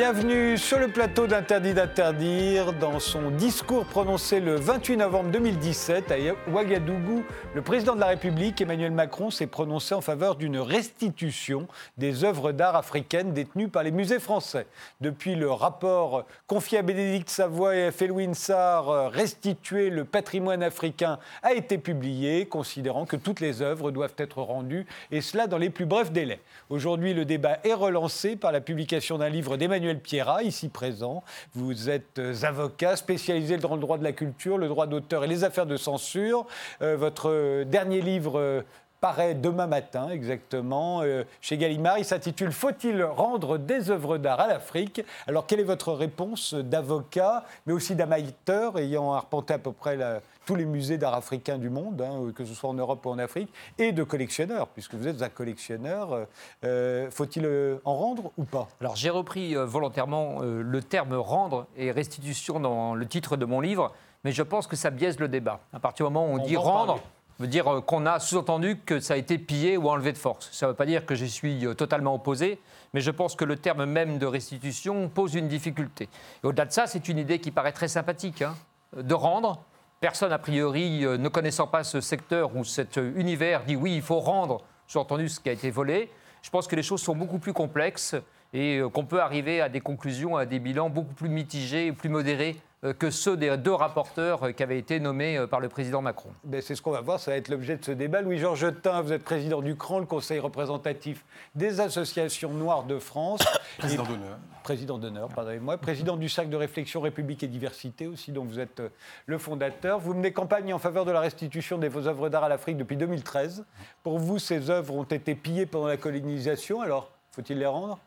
Bienvenue sur le plateau d'Interdit d'interdire. Dans son discours prononcé le 28 novembre 2017 à Ouagadougou, le président de la République, Emmanuel Macron, s'est prononcé en faveur d'une restitution des œuvres d'art africaines détenues par les musées français. Depuis le rapport confié à Bénédicte Savoie et à Félouine Sarr, Restituer le patrimoine africain, a été publié, considérant que toutes les œuvres doivent être rendues, et cela dans les plus brefs délais. Aujourd'hui, le débat est relancé par la publication d'un livre d'Emmanuel Emmanuel Pierrat, ici présent. Vous êtes euh, avocat spécialisé dans le droit de la culture, le droit d'auteur et les affaires de censure. Euh, votre euh, dernier livre paraît demain matin exactement chez Gallimard. Il s'intitule Faut-il rendre des œuvres d'art à l'Afrique? Alors quelle est votre réponse d'avocat, mais aussi d'amateur ayant arpenté à peu près la, tous les musées d'art africain du monde, hein, que ce soit en Europe ou en Afrique, et de collectionneurs, puisque vous êtes un collectionneur. Euh, euh, faut-il euh, en rendre ou pas? Alors j'ai repris volontairement le terme rendre et restitution dans le titre de mon livre, mais je pense que ça biaise le débat. À partir du moment où on, dit rendre, veut dire qu'on a sous-entendu que ça a été pillé ou enlevé de force. Ça ne veut pas dire que je suis totalement opposé, mais je pense que le terme même de restitution pose une difficulté. Au-delà de ça, c'est une idée qui paraît très sympathique, hein, de rendre, Personne, a priori, euh, ne connaissant pas ce secteur ou cet euh, univers, dit oui, il faut rendre, sous-entendu, ce qui a été volé. Je pense que les choses sont beaucoup plus complexes et euh, qu'on peut arriver à des conclusions, à des bilans beaucoup plus mitigés et plus modérés euh, que ceux des deux rapporteurs euh, qui avaient été nommés euh, par le président Macron. Ben, c'est ce qu'on va voir, ça va être l'objet de ce débat. Louis-Georges Tain, vous êtes président du CRAN, le Conseil représentatif des associations noires de France. président d'honneur. Président d'honneur, pardonnez-moi. Président du Cercle de réflexion République et Diversité aussi, dont vous êtes le fondateur. Vous menez campagne en faveur de la restitution des vos œuvres d'art à l'Afrique depuis 2013. Pour vous, ces œuvres ont été pillées pendant la colonisation, alors faut-il les rendre?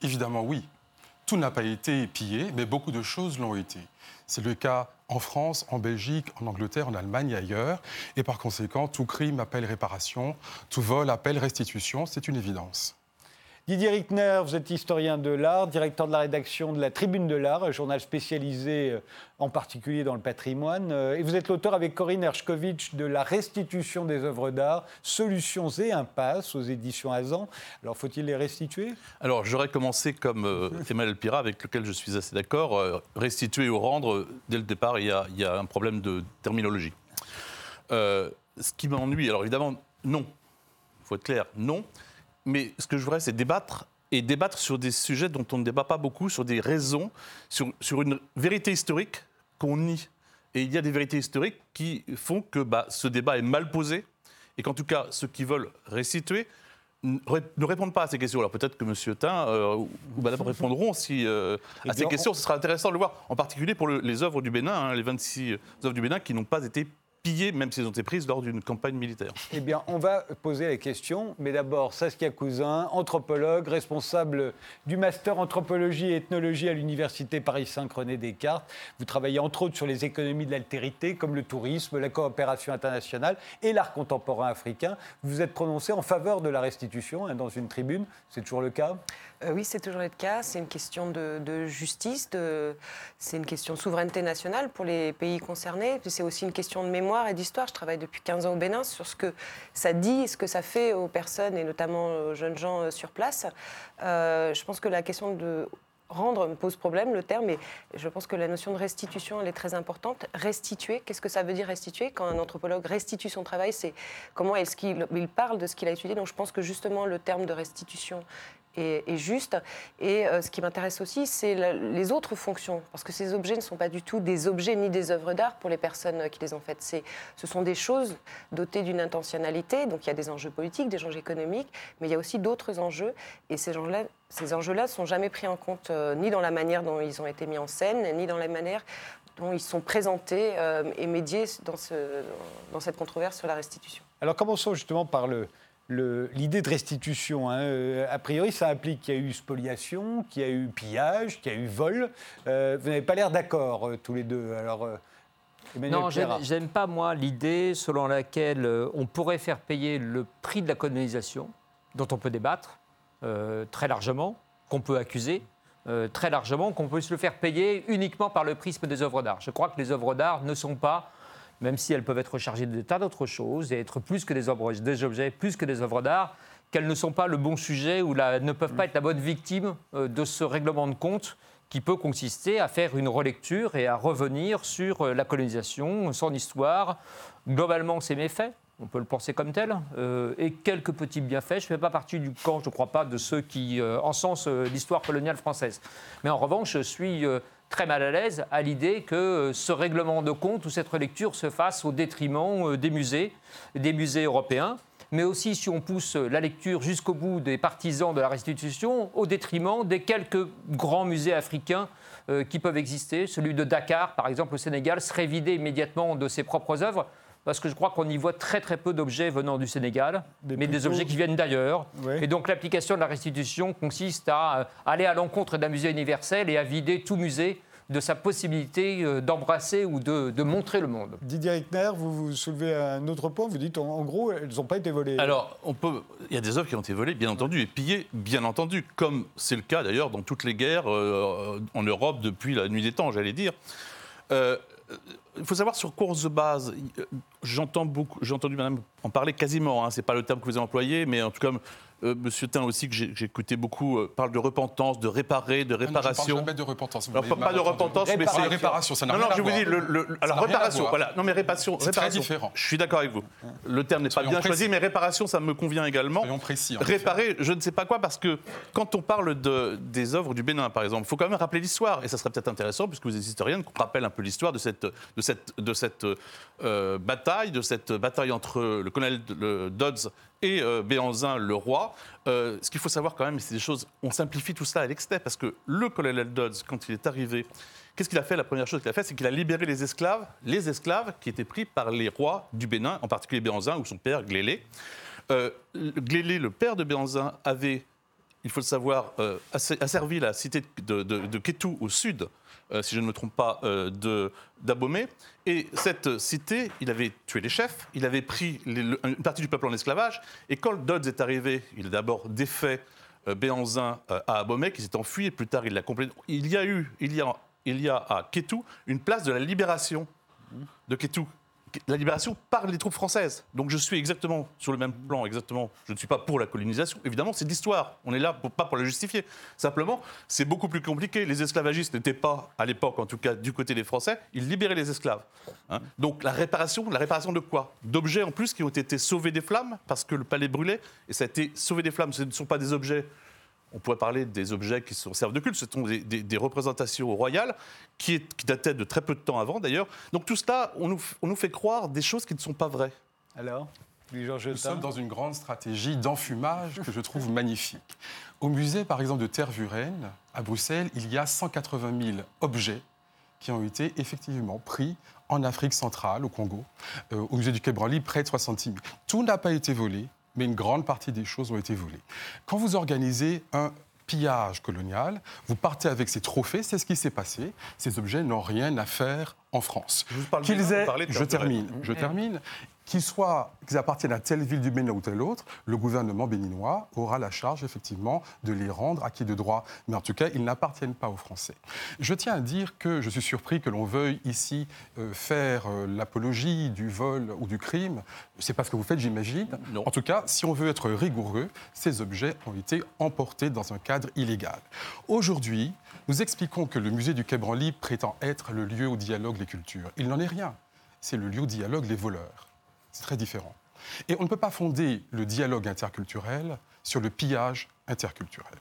Évidemment, oui. Tout n'a pas été pillé, mais beaucoup de choses l'ont été. C'est le cas en France, en Belgique, en Angleterre, en Allemagne et ailleurs. Et par conséquent, tout crime appelle réparation, tout vol appelle restitution, c'est une évidence. Didier Rickner, vous êtes historien de l'art, directeur de la rédaction de la Tribune de l'Art, un journal spécialisé euh, en particulier dans le patrimoine. Euh, et vous êtes l'auteur avec Corinne Hershkovitch de La restitution des œuvres d'art, solutions et impasses aux éditions Azan. Alors faut-il les restituer? Alors j'aurais commencé comme euh, Emmanuel avec lequel je suis assez d'accord. restituer ou rendre, dès le départ, il y a, il y a un problème de terminologie. ce qui m'ennuie, alors évidemment, non. Il faut être clair, non mais ce que je voudrais, c'est débattre et débattre sur des sujets dont on ne débat pas beaucoup, sur des raisons, sur, sur une vérité historique qu'on nie. Et il y a des vérités historiques qui font que bah, ce débat est mal posé et qu'en tout cas, ceux qui veulent restituer ne répondent pas à ces questions. Alors peut-être que M. Tain euh, ou Madame répondront si, euh, à eh ces questions. Ce sera intéressant de le voir, en particulier pour les œuvres du Bénin, hein, les 26 œuvres du Bénin qui n'ont pas été piller même ces entreprises lors d'une campagne militaire Eh bien, on va poser la question, mais d'abord, Saskia Cousin, anthropologue, responsable du master anthropologie et ethnologie à l'université Paris 5 René Descartes. Vous travaillez entre autres sur les économies de l'altérité, comme le tourisme, la coopération internationale et l'art contemporain africain. Vous êtes prononcé en faveur de la restitution hein, dans une tribune, c'est toujours le cas? Euh, oui, c'est toujours le cas. C'est une question de, justice, c'est une question de souveraineté nationale pour les pays concernés. C'est aussi une question de mémoire et d'histoire. Je travaille depuis 15 ans au Bénin sur ce que ça dit, ce que ça fait aux personnes et notamment aux jeunes gens euh, sur place. Euh, je pense que la question de rendre me pose problème, le terme, et je pense que la notion de restitution, elle est très importante. Restituer, qu'est-ce que ça veut dire restituer? Quand un anthropologue restitue son travail, c'est comment est-ce qu'il il parle de ce qu'il a étudié. Donc je pense que justement, le terme de restitution est, juste. Et euh, ce qui m'intéresse aussi, c'est les autres fonctions, parce que ces objets ne sont pas du tout des objets ni des œuvres d'art pour les personnes qui les ont faites. Ce sont des choses dotées d'une intentionnalité, donc il y a des enjeux politiques, des enjeux économiques, mais il y a aussi d'autres enjeux, et ces enjeux-là ne sont jamais pris en compte euh, ni dans la manière dont ils ont été mis en scène, ni dans la manière dont ils sont présentés euh, et médiés dans, dans cette controverse sur la restitution. Alors commençons justement par le, l'idée de restitution. Hein, euh, a priori, ça implique qu'il y a eu spoliation, qu'il y a eu pillage, qu'il y a eu vol. Euh, vous n'avez pas l'air d'accord euh, tous les deux. Alors, non, j'aime pas moi l'idée selon laquelle on pourrait faire payer le prix de la colonisation, dont on peut débattre très largement, qu'on peut accuser. très largement, qu'on peut se le faire payer uniquement par le prisme des œuvres d'art. Je crois que les œuvres d'art ne sont pas même si elles peuvent être chargées de tas d'autres choses et être plus que des, des objets, plus que des œuvres d'art, qu'elles ne sont pas le bon sujet ou ne peuvent pas être la bonne victime euh, de ce règlement de compte qui peut consister à faire une relecture et à revenir sur euh, la colonisation, son histoire, globalement ses méfaits, on peut le penser comme tel, euh, et quelques petits bienfaits. Je ne fais pas partie du camp, je ne crois pas, de ceux qui encensent l'histoire coloniale française. Mais en revanche, je suis très mal à l'aise à l'idée que euh, ce règlement de compte ou cette relecture se fasse au détriment euh, des musées, des musées européens, mais aussi si on pousse la lecture jusqu'au bout des partisans de la restitution, au détriment des quelques grands musées africains euh, qui peuvent exister. Celui de Dakar, par exemple, au Sénégal, serait vidé immédiatement de ses propres œuvres. Parce que je crois qu'on y voit très très peu d'objets venant du Sénégal, Des mais des objets qui viennent d'ailleurs. Ouais. Et donc l'application de la restitution consiste à euh, aller à l'encontre d'un musée universel et à vider tout musée de sa possibilité euh, d'embrasser ou de, de montrer le monde. Didier Eichner, vous, vous soulevez un autre point. Vous dites, en, en gros, elles n'ont pas été volées. Alors, on peut, il y a des œuvres qui ont été volées, bien entendu, et pillées, bien entendu, comme c'est le cas d'ailleurs dans toutes les guerres euh, en Europe depuis la nuit des temps, j'allais dire. Euh, il faut savoir sur quoi on se base. J'entends beaucoup, j'ai entendu Madame en parler quasiment. Hein, c'est pas le terme que vous avez employé, mais en tout cas, euh, Monsieur Tain aussi que j'ai écouté beaucoup euh, parle de repentance, de réparer, de Ah non, je parle réparation. jamais de repentance. vous Alors, pas de repentance, mais Réparation. c'est réparation. Ça n'a Non, rien non, à je vous dis, le, alors réparation, voilà. Non, mais réparation, C'est très réparation. différent. Je suis d'accord avec vous. Le terme n'est pas bien précis. choisi, mais réparation, ça me convient également. Soyons précis. Réparer, je ne sais pas quoi, parce que quand on parle de, des œuvres du Bénin, par exemple, il faut quand même rappeler l'histoire. Et ça serait peut-être intéressant, puisque vous êtes historienne, qu'on rappelle un peu l'histoire de cette, de cette, de cette euh, bataille, de cette bataille entre le colonel Dodds et euh, Béanzin, le roi. Euh, ce qu'il faut savoir quand même, c'est des choses. On simplifie tout ça à l'extrait, parce que le colonel Dodds, quand il est arrivé, qu'est-ce qu'il a fait? La première chose qu'il a fait, c'est qu'il a libéré les esclaves, les esclaves qui étaient pris par les rois du Bénin, en particulier Béanzin ou son père Glélé. Euh, Glélé, le père de Béanzin, avait, il faut le savoir, euh, asse- asservi la cité de, de, Kétou au sud, euh, si je ne me trompe pas, euh. Et cette cité, il avait tué les chefs, il avait pris une partie du peuple en esclavage. Et quand Dodds est arrivé, il a d'abord défait euh, Béanzin euh, à Abomey, qui s'est enfui, et plus tard il l'a complété. Il y a eu, il y a, il y a à Kétou une place de la libération de Kétou. La libération par les troupes françaises. Donc je suis exactement sur le même plan, exactement. Je ne suis pas pour la colonisation. Évidemment, c'est de l'histoire. On est là pour, pas pour la justifier. Simplement, c'est beaucoup plus compliqué. Les esclavagistes n'étaient pas, à l'époque en tout cas, du côté des Français. Ils libéraient les esclaves. hein. Donc la réparation, la réparation de quoi? D'objets en plus qui ont été sauvés des flammes parce que le palais brûlait. Et ça a été sauvé des flammes. Ce ne sont pas des objets on pourrait parler des objets qui sont- servent de culte, ce sont des, des- des représentations royales qui, est- qui dataient de très peu de temps avant d'ailleurs. Donc tout cela, on nous, f- on nous fait croire des choses qui ne sont pas vraies. Alors, Nous sommes dans une grande stratégie d'enfumage que je trouve magnifique. Au musée, par exemple, de Tervuren, à Bruxelles, il y a 180 000 objets qui ont été effectivement pris en Afrique centrale, au Congo. Euh, au musée du Quai Branly, près de 66 000. Tout n'a pas été volé, mais une grande partie des choses ont été volées. Quand vous organisez un pillage colonial, vous partez avec ces trophées, c'est ce qui s'est passé. Ces objets n'ont rien à faire en France. Je vous aient, parlez de je termine, je termine, qu'ils soient, qu'ils appartiennent à telle ville du Bénin ou telle autre, le gouvernement béninois aura la charge effectivement de les rendre acquis de droit. Mais en tout cas, ils n'appartiennent pas aux Français. Je tiens à dire que je suis surpris que l'on veuille ici euh, faire euh, l'apologie du vol ou du crime. C'est pas ce que vous faites, j'imagine. En tout cas, si on veut être rigoureux, ces objets ont été emportés dans un cadre illégal. Aujourd'hui, nous expliquons que le musée du Quai Branly prétend être le lieu où dialoguent les cultures. Il n'en est rien. C'est le lieu où dialoguent les voleurs. C'est très différent. Et on ne peut pas fonder le dialogue interculturel sur le pillage interculturel.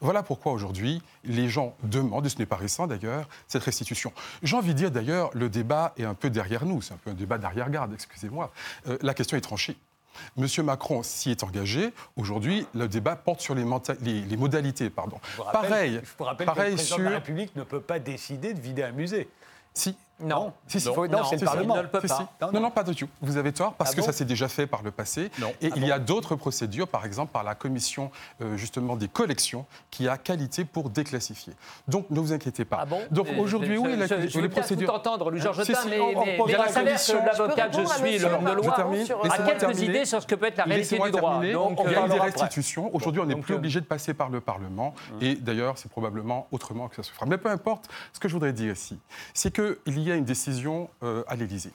Voilà pourquoi aujourd'hui, les gens demandent, et ce n'est pas récent d'ailleurs, cette restitution. J'ai envie de dire d'ailleurs, le débat est un peu derrière nous, c'est un peu un débat d'arrière-garde, excusez-moi. Euh, la question est tranchée. Monsieur Macron s'y est engagé. Aujourd'hui, le débat porte sur les, menta- les- les modalités. Pardon. Je vous rappelle- pareil, je vous rappelle que le pareil président sur. de la République ne peut pas décider de vider un musée. Si, Non. si, si. Il faut- non, c'est le. Parlement. Il ne le peut Si, pas. si. Non, Non, non. non, pas du tout. Vous avez tort, parce Ah que bon ça s'est déjà fait par le passé. Non. Et Ah il bon y a d'autres procédures, par exemple par la commission euh, justement des collections, qui a qualité pour déclassifier. Donc ne vous inquiétez pas. Ah bon Donc Euh, aujourd'hui, je- oui, je, la, je, les veux bien procédures. tout entendre, Louis Georges si, mais, mais, mais la il commission. l'avocat que je Je suis, l'homme de Je loi, a quelques idées sur ce que peut être la réalité du droit. Donc, on euh, vient on des restitutions. Aujourd'hui, on n'est plus euh, obligé de passer par le Parlement. Et d'ailleurs, c'est probablement autrement que ça se fera. Mais peu importe, ce que je voudrais dire ici, c'est qu'il y a une décision euh, à l'Élysée.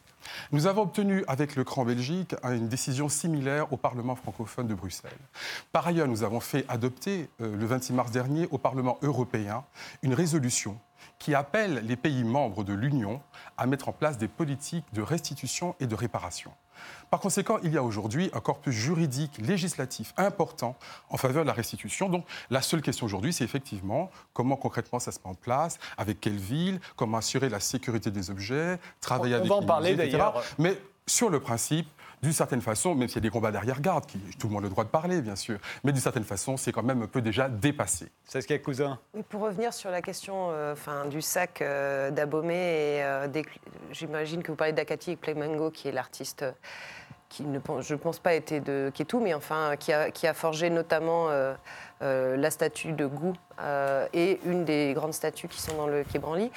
Nous avons obtenu avec le CRAN Belgique une décision similaire au Parlement francophone de Bruxelles. Par ailleurs, nous avons fait adopter euh, le 26 mars dernier au Parlement européen une résolution qui appelle les pays membres de l'Union à mettre en place des politiques de restitution et de réparation. Par conséquent, il y a aujourd'hui un corpus juridique, législatif important en faveur de la restitution. Donc la seule question aujourd'hui, c'est effectivement comment concrètement ça se met en place, avec quelle ville, comment assurer la sécurité des objets, travailler avec va en les parler, musées, etc. d'ailleurs. Mais sur le principe, d'une certaine façon, même s'il y a des combats d'arrière-garde, qui tout le monde a le droit de parler, bien sûr, mais d'une certaine façon, c'est quand même un peu déjà dépassé. C'est ce qu'il y a cousin. Oui, pour revenir sur la question euh, enfin, du sac euh, d'Abomey, et euh, des- j'imagine que vous parlez d'Akati et Plemango, qui est l'artiste qui, ne, pense- je ne pense pas, était de Ketou, mais enfin, qui a, qui a forgé notamment euh, euh, la statue de Gou euh, et une des grandes statues qui sont dans le Quai Branly.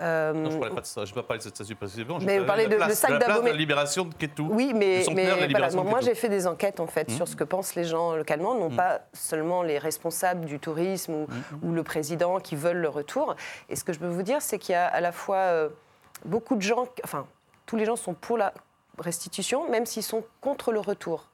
Euh, Non, je ne parlais pas de ça. Je ne vais pas parler de cette statue précisément. je Mais vous parlez de- la le sac d'Abomey. libération de Ketou. Oui, mais, mais de voilà, moi j'ai fait des enquêtes en fait sur ce que pensent les gens localement, non pas seulement les responsables du tourisme ou, ou le président qui veulent le retour. Et ce que je peux vous dire, c'est qu'il y a à la fois beaucoup de gens, enfin tous les gens sont pour la restitution, même s'ils sont contre le retour.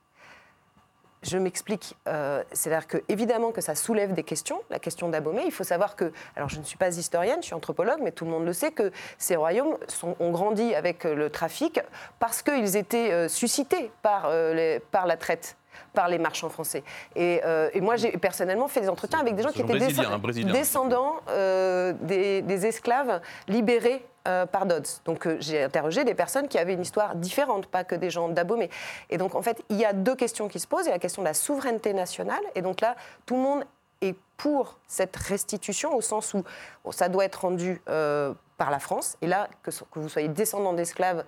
Je m'explique. Euh, C'est-à-dire que évidemment que ça soulève des questions. La question d'Abomey, il faut savoir que, alors je ne suis pas historienne, je suis anthropologue, mais tout le monde le sait que ces royaumes sont- ont grandi avec euh, le trafic parce qu'ils étaient euh, suscités par, euh, les- par la traite par les marchands français. Et, euh, et moi, j'ai personnellement fait des entretiens avec des gens qui étaient Brésilien, descend- un Brésilien. descendants euh, des, des esclaves libérés euh, par Dodds. Donc euh, j'ai interrogé des personnes qui avaient une histoire différente, pas que des gens d'Abomey. Et donc en fait, il y a deux questions qui se posent. Il y a la question de la souveraineté nationale. Et donc là, tout le monde est pour cette restitution au sens où ça doit être rendu euh, par la France. Et là, que, vous soyez descendant d'esclaves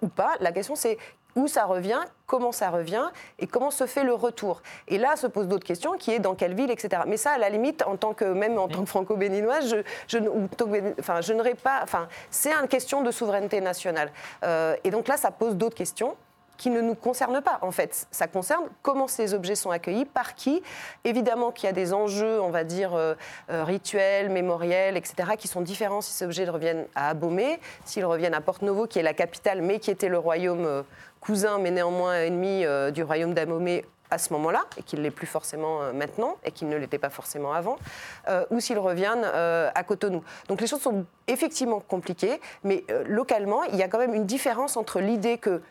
ou pas, la question c'est où ça revient, comment ça revient et comment se fait le retour. Et là se posent d'autres questions qui est dans quelle ville, etc. Mais ça, à la limite, en tant que même en tant que franco-béninoise, je, je, ou enfin, je n'aurais pas. Enfin, c'est une question de souveraineté nationale. Euh, et donc là, ça pose d'autres questions qui ne nous concernent pas, en fait. Ça concerne comment ces objets sont accueillis, par qui. Évidemment qu'il y a des enjeux, on va dire, euh, euh, rituels, mémoriels, etc., qui sont différents si ces objets reviennent à Abomey, s'ils reviennent à Porto-Novo, qui est la capitale, mais qui était le royaume cousin, mais néanmoins ennemi euh, du royaume d'Abomey à ce moment-là, et qu'il ne l'est plus forcément euh, maintenant, et qu'il ne l'était pas forcément avant, euh, ou s'ils reviennent à Cotonou. Donc les choses sont effectivement compliquées, mais localement, il y a quand même une différence entre l'idée que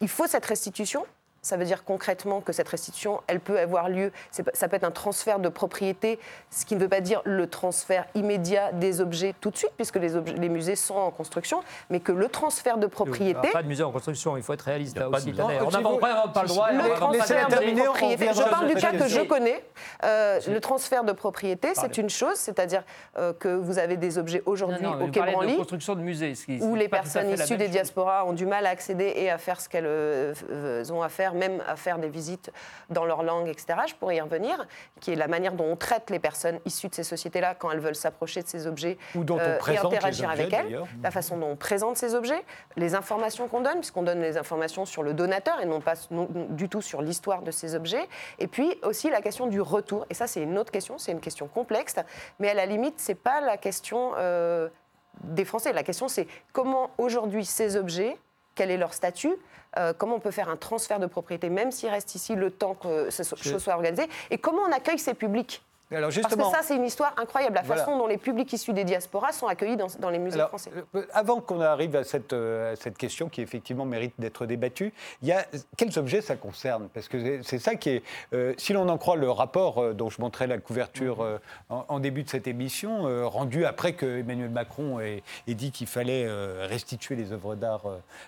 il faut cette restitution. Ça veut dire concrètement que cette restitution, elle peut avoir lieu, ça peut être un transfert de propriété, ce qui ne veut pas dire le transfert immédiat des objets tout de suite, puisque les, objets- les musées sont en construction, mais que le transfert de Il n'y propriété, a pas de musée en construction, il faut être réaliste là aussi. musée. On n'a pas vous- on n'a pas le droit. le transfert de terminer, propriété. Je parle du cas que je connais. Euh, le transfert de propriété, c'est une chose, c'est-à-dire euh, que vous avez des objets aujourd'hui au Quai Branly construction de musées. ce qui- où les personnes issues des diasporas ont du mal à accéder et à faire ce qu'elles euh, ont à faire, même à faire des visites dans leur langue, etc. Je pourrais y revenir, qui est la manière dont on traite les personnes issues de ces sociétés-là quand elles veulent s'approcher de ces objets Ou dont on euh, et interagir objets, avec elles, la façon dont on présente ces objets, les informations qu'on donne, puisqu'on donne les informations sur le donateur et non pas non- du tout sur l'histoire de ces objets, et puis aussi la question du retour. Et ça, c'est une autre question, c'est une question complexe, mais à la limite, c'est pas la question euh, des Français. La question, c'est comment aujourd'hui ces objets, quel est leur statut euh, comment on peut faire un transfert de propriété, même s'ils restent ici le temps que ce so- chose soit organisée, et comment on accueille ces publics? Alors Parce que ça, c'est une histoire incroyable, la Voilà. façon dont les publics issus des diasporas sont accueillis dans, dans les musées Alors, français. euh, avant qu'on arrive à cette, euh, à cette question qui effectivement mérite d'être débattue, il y a quels objets ça concerne? Parce que c'est- ça qui est, euh, si l'on en croit le rapport euh, dont je montrais la couverture euh, en, en début de cette émission, rendu après que Emmanuel Macron ait, ait dit qu'il fallait restituer les œuvres d'art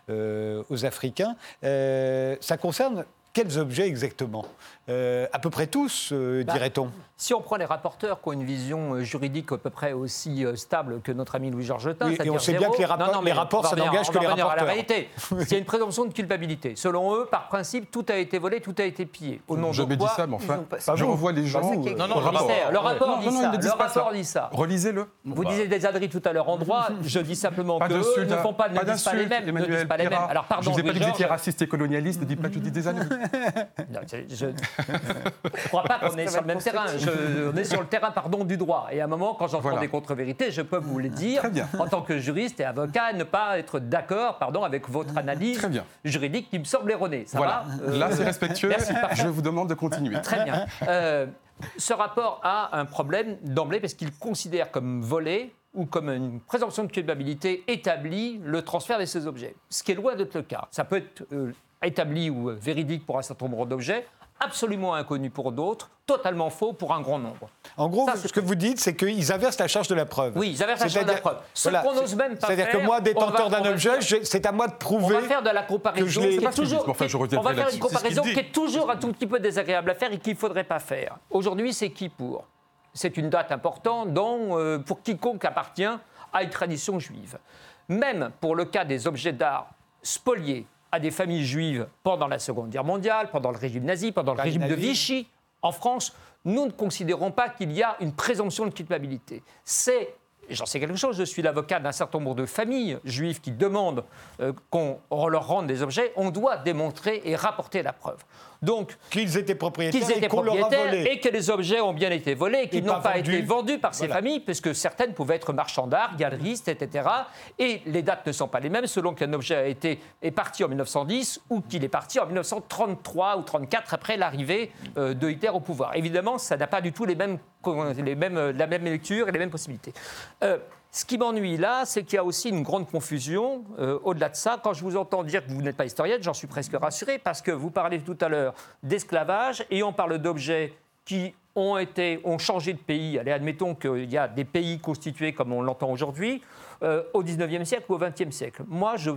aux Africains, ça concerne quels objets exactement Euh, À peu près tous, euh, Bah, dirait-on. Si on prend les rapporteurs qui ont une vision euh, juridique à peu près aussi euh, stable que notre ami Louis Georgetin, Oui, et c'est-à-dire on sait bien que les rapports- les mais rapports, on va ça n'engage que les revenir à la rapporteurs. réalité. Il y a une présomption de culpabilité. Selon eux, par principe, tout a été volé, tout a été pillé. Au nom Je de dis quoi ça, mais enfin, pas- je Pas revois les gens. Pas qui- euh, Non, non, le rapport. le rapport Non, dit non, ça. ne Le pas rapport dit. Relisez-le. Vous Bah. disiez des adris tout à l'heure en droit. Je dis simplement Pas que ne font pas, ne pas disent pas les mêmes. Ne pas les. Alors Je pardon, vous ai pas Louis dit que vous étiez raciste et colonialiste, ne dites pas que je dis des je ne crois pas qu'on est sur le même terrain. on est sur le terrain pardon, du droit. Et à un moment, quand j'entends des contre-vérités, je peux vous les dire, en tant que juriste et avocat, ne pas être d'accord pardon, avec votre analyse juridique qui me semble erronée. Ça voilà. va Là, c'est respectueux. Merci, je vous demande de continuer. Très bien. Euh, ce rapport a un problème d'emblée parce qu'il considère comme volé ou comme une présomption de culpabilité établie le transfert de ces objets. Ce qui est loin d'être le cas. Ça peut être euh, établi ou véridique pour un certain nombre d'objets, absolument inconnu pour d'autres, totalement faux pour un grand nombre. En gros, ce que vous dites, c'est qu'ils inversent la charge de la preuve. Oui, ils inversent la charge de la preuve. Ce qu'on n'ose même pas C'est-à-dire que moi, détenteur d'un objet, c'est à moi de prouver. On va faire de la comparaison. Que je toujours, enfin, je on va faire une comparaison qui est toujours un tout petit peu désagréable à faire et qu'il ne faudrait pas faire. Aujourd'hui, c'est qui pour? C'est une date importante dont, euh, pour quiconque appartient à une tradition juive. Même pour le cas des objets d'art spoliés à des familles juives pendant la Seconde Guerre mondiale, pendant le régime nazi, pendant le régime de Vichy, en France, nous ne considérons pas qu'il y a une présomption de culpabilité. C'est j'en sais quelque chose, je suis l'avocat d'un certain nombre de familles juives qui demandent euh, qu'on leur rende des objets, on doit démontrer et rapporter la preuve. Donc, qu'ils étaient propriétaires, et, que les objets ont bien été volés et qu'ils n'ont pas, été vendus par ces familles, puisque certaines pouvaient être marchands d'art, galeristes, etc. Et les dates ne sont pas les mêmes selon qu'un objet a été, est parti en 1910 ou qu'il est parti en 1933 ou 34 après l'arrivée euh, de Hitler au pouvoir. Évidemment, ça n'a pas du tout les mêmes, les mêmes, la même lecture et les mêmes possibilités. Euh, ce qui m'ennuie là, c'est qu'il y a aussi une grande confusion euh, au-delà de ça. Quand je vous entends dire que vous n'êtes pas historienne, j'en suis presque rassuré parce que vous parlez tout à l'heure d'esclavage et on parle d'objets qui ont, été, ont changé de pays. Allez, admettons qu'il y a des pays constitués comme on l'entend aujourd'hui euh, au 19e siècle ou au 20e siècle. Moi, je,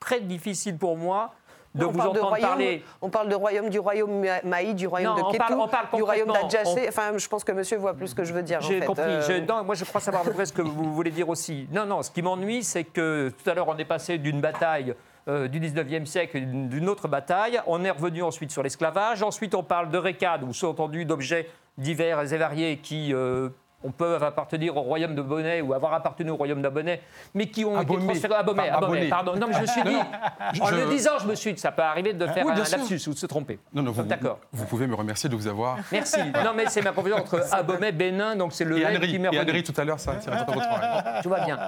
très difficile pour moi de vous entendre parler. On parle de royaume, du royaume Maï, du royaume de Ketou, du royaume d'Adjacé. Enfin, je pense que monsieur voit plus ce que je veux dire. J'ai compris. Euh. non, moi, je crois savoir à peu près ce que vous voulez dire aussi. Non, non, ce qui m'ennuie, c'est que tout à l'heure, on est passé d'une bataille euh, du 19e siècle, d'une autre bataille. On est revenu ensuite sur l'esclavage. Ensuite, on parle de récades, ou sous-entendu d'objets divers et variés qui euh, on peut appartenir au royaume de Bonnet ou avoir appartenu au royaume d'Abonnet, mais qui ont été transférés à Bonnet. pardon. Non, mais je me suis dit, en le disant, je me suis dit, ça peut arriver de faire un lapsus ou de se tromper. Non, non, vous, D'accord. Vous, pouvez me remercier de vous avoir. Merci. Non, mais c'est ma confusion entre Abomey, Bénin, donc c'est le et qui m'est Et Annery, tout à l'heure, ça pas votre Tout va bien.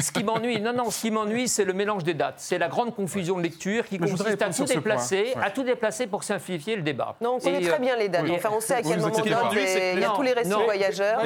Ce qui m'ennuie, non, non, ce qui m'ennuie, c'est le mélange des dates. C'est la grande confusion de lecture qui consiste à tout déplacer, à tout déplacer pour simplifier le débat. Non, on connaît très bien les dates. Enfin, on sait à quel moment il y a tous les récits voyageurs.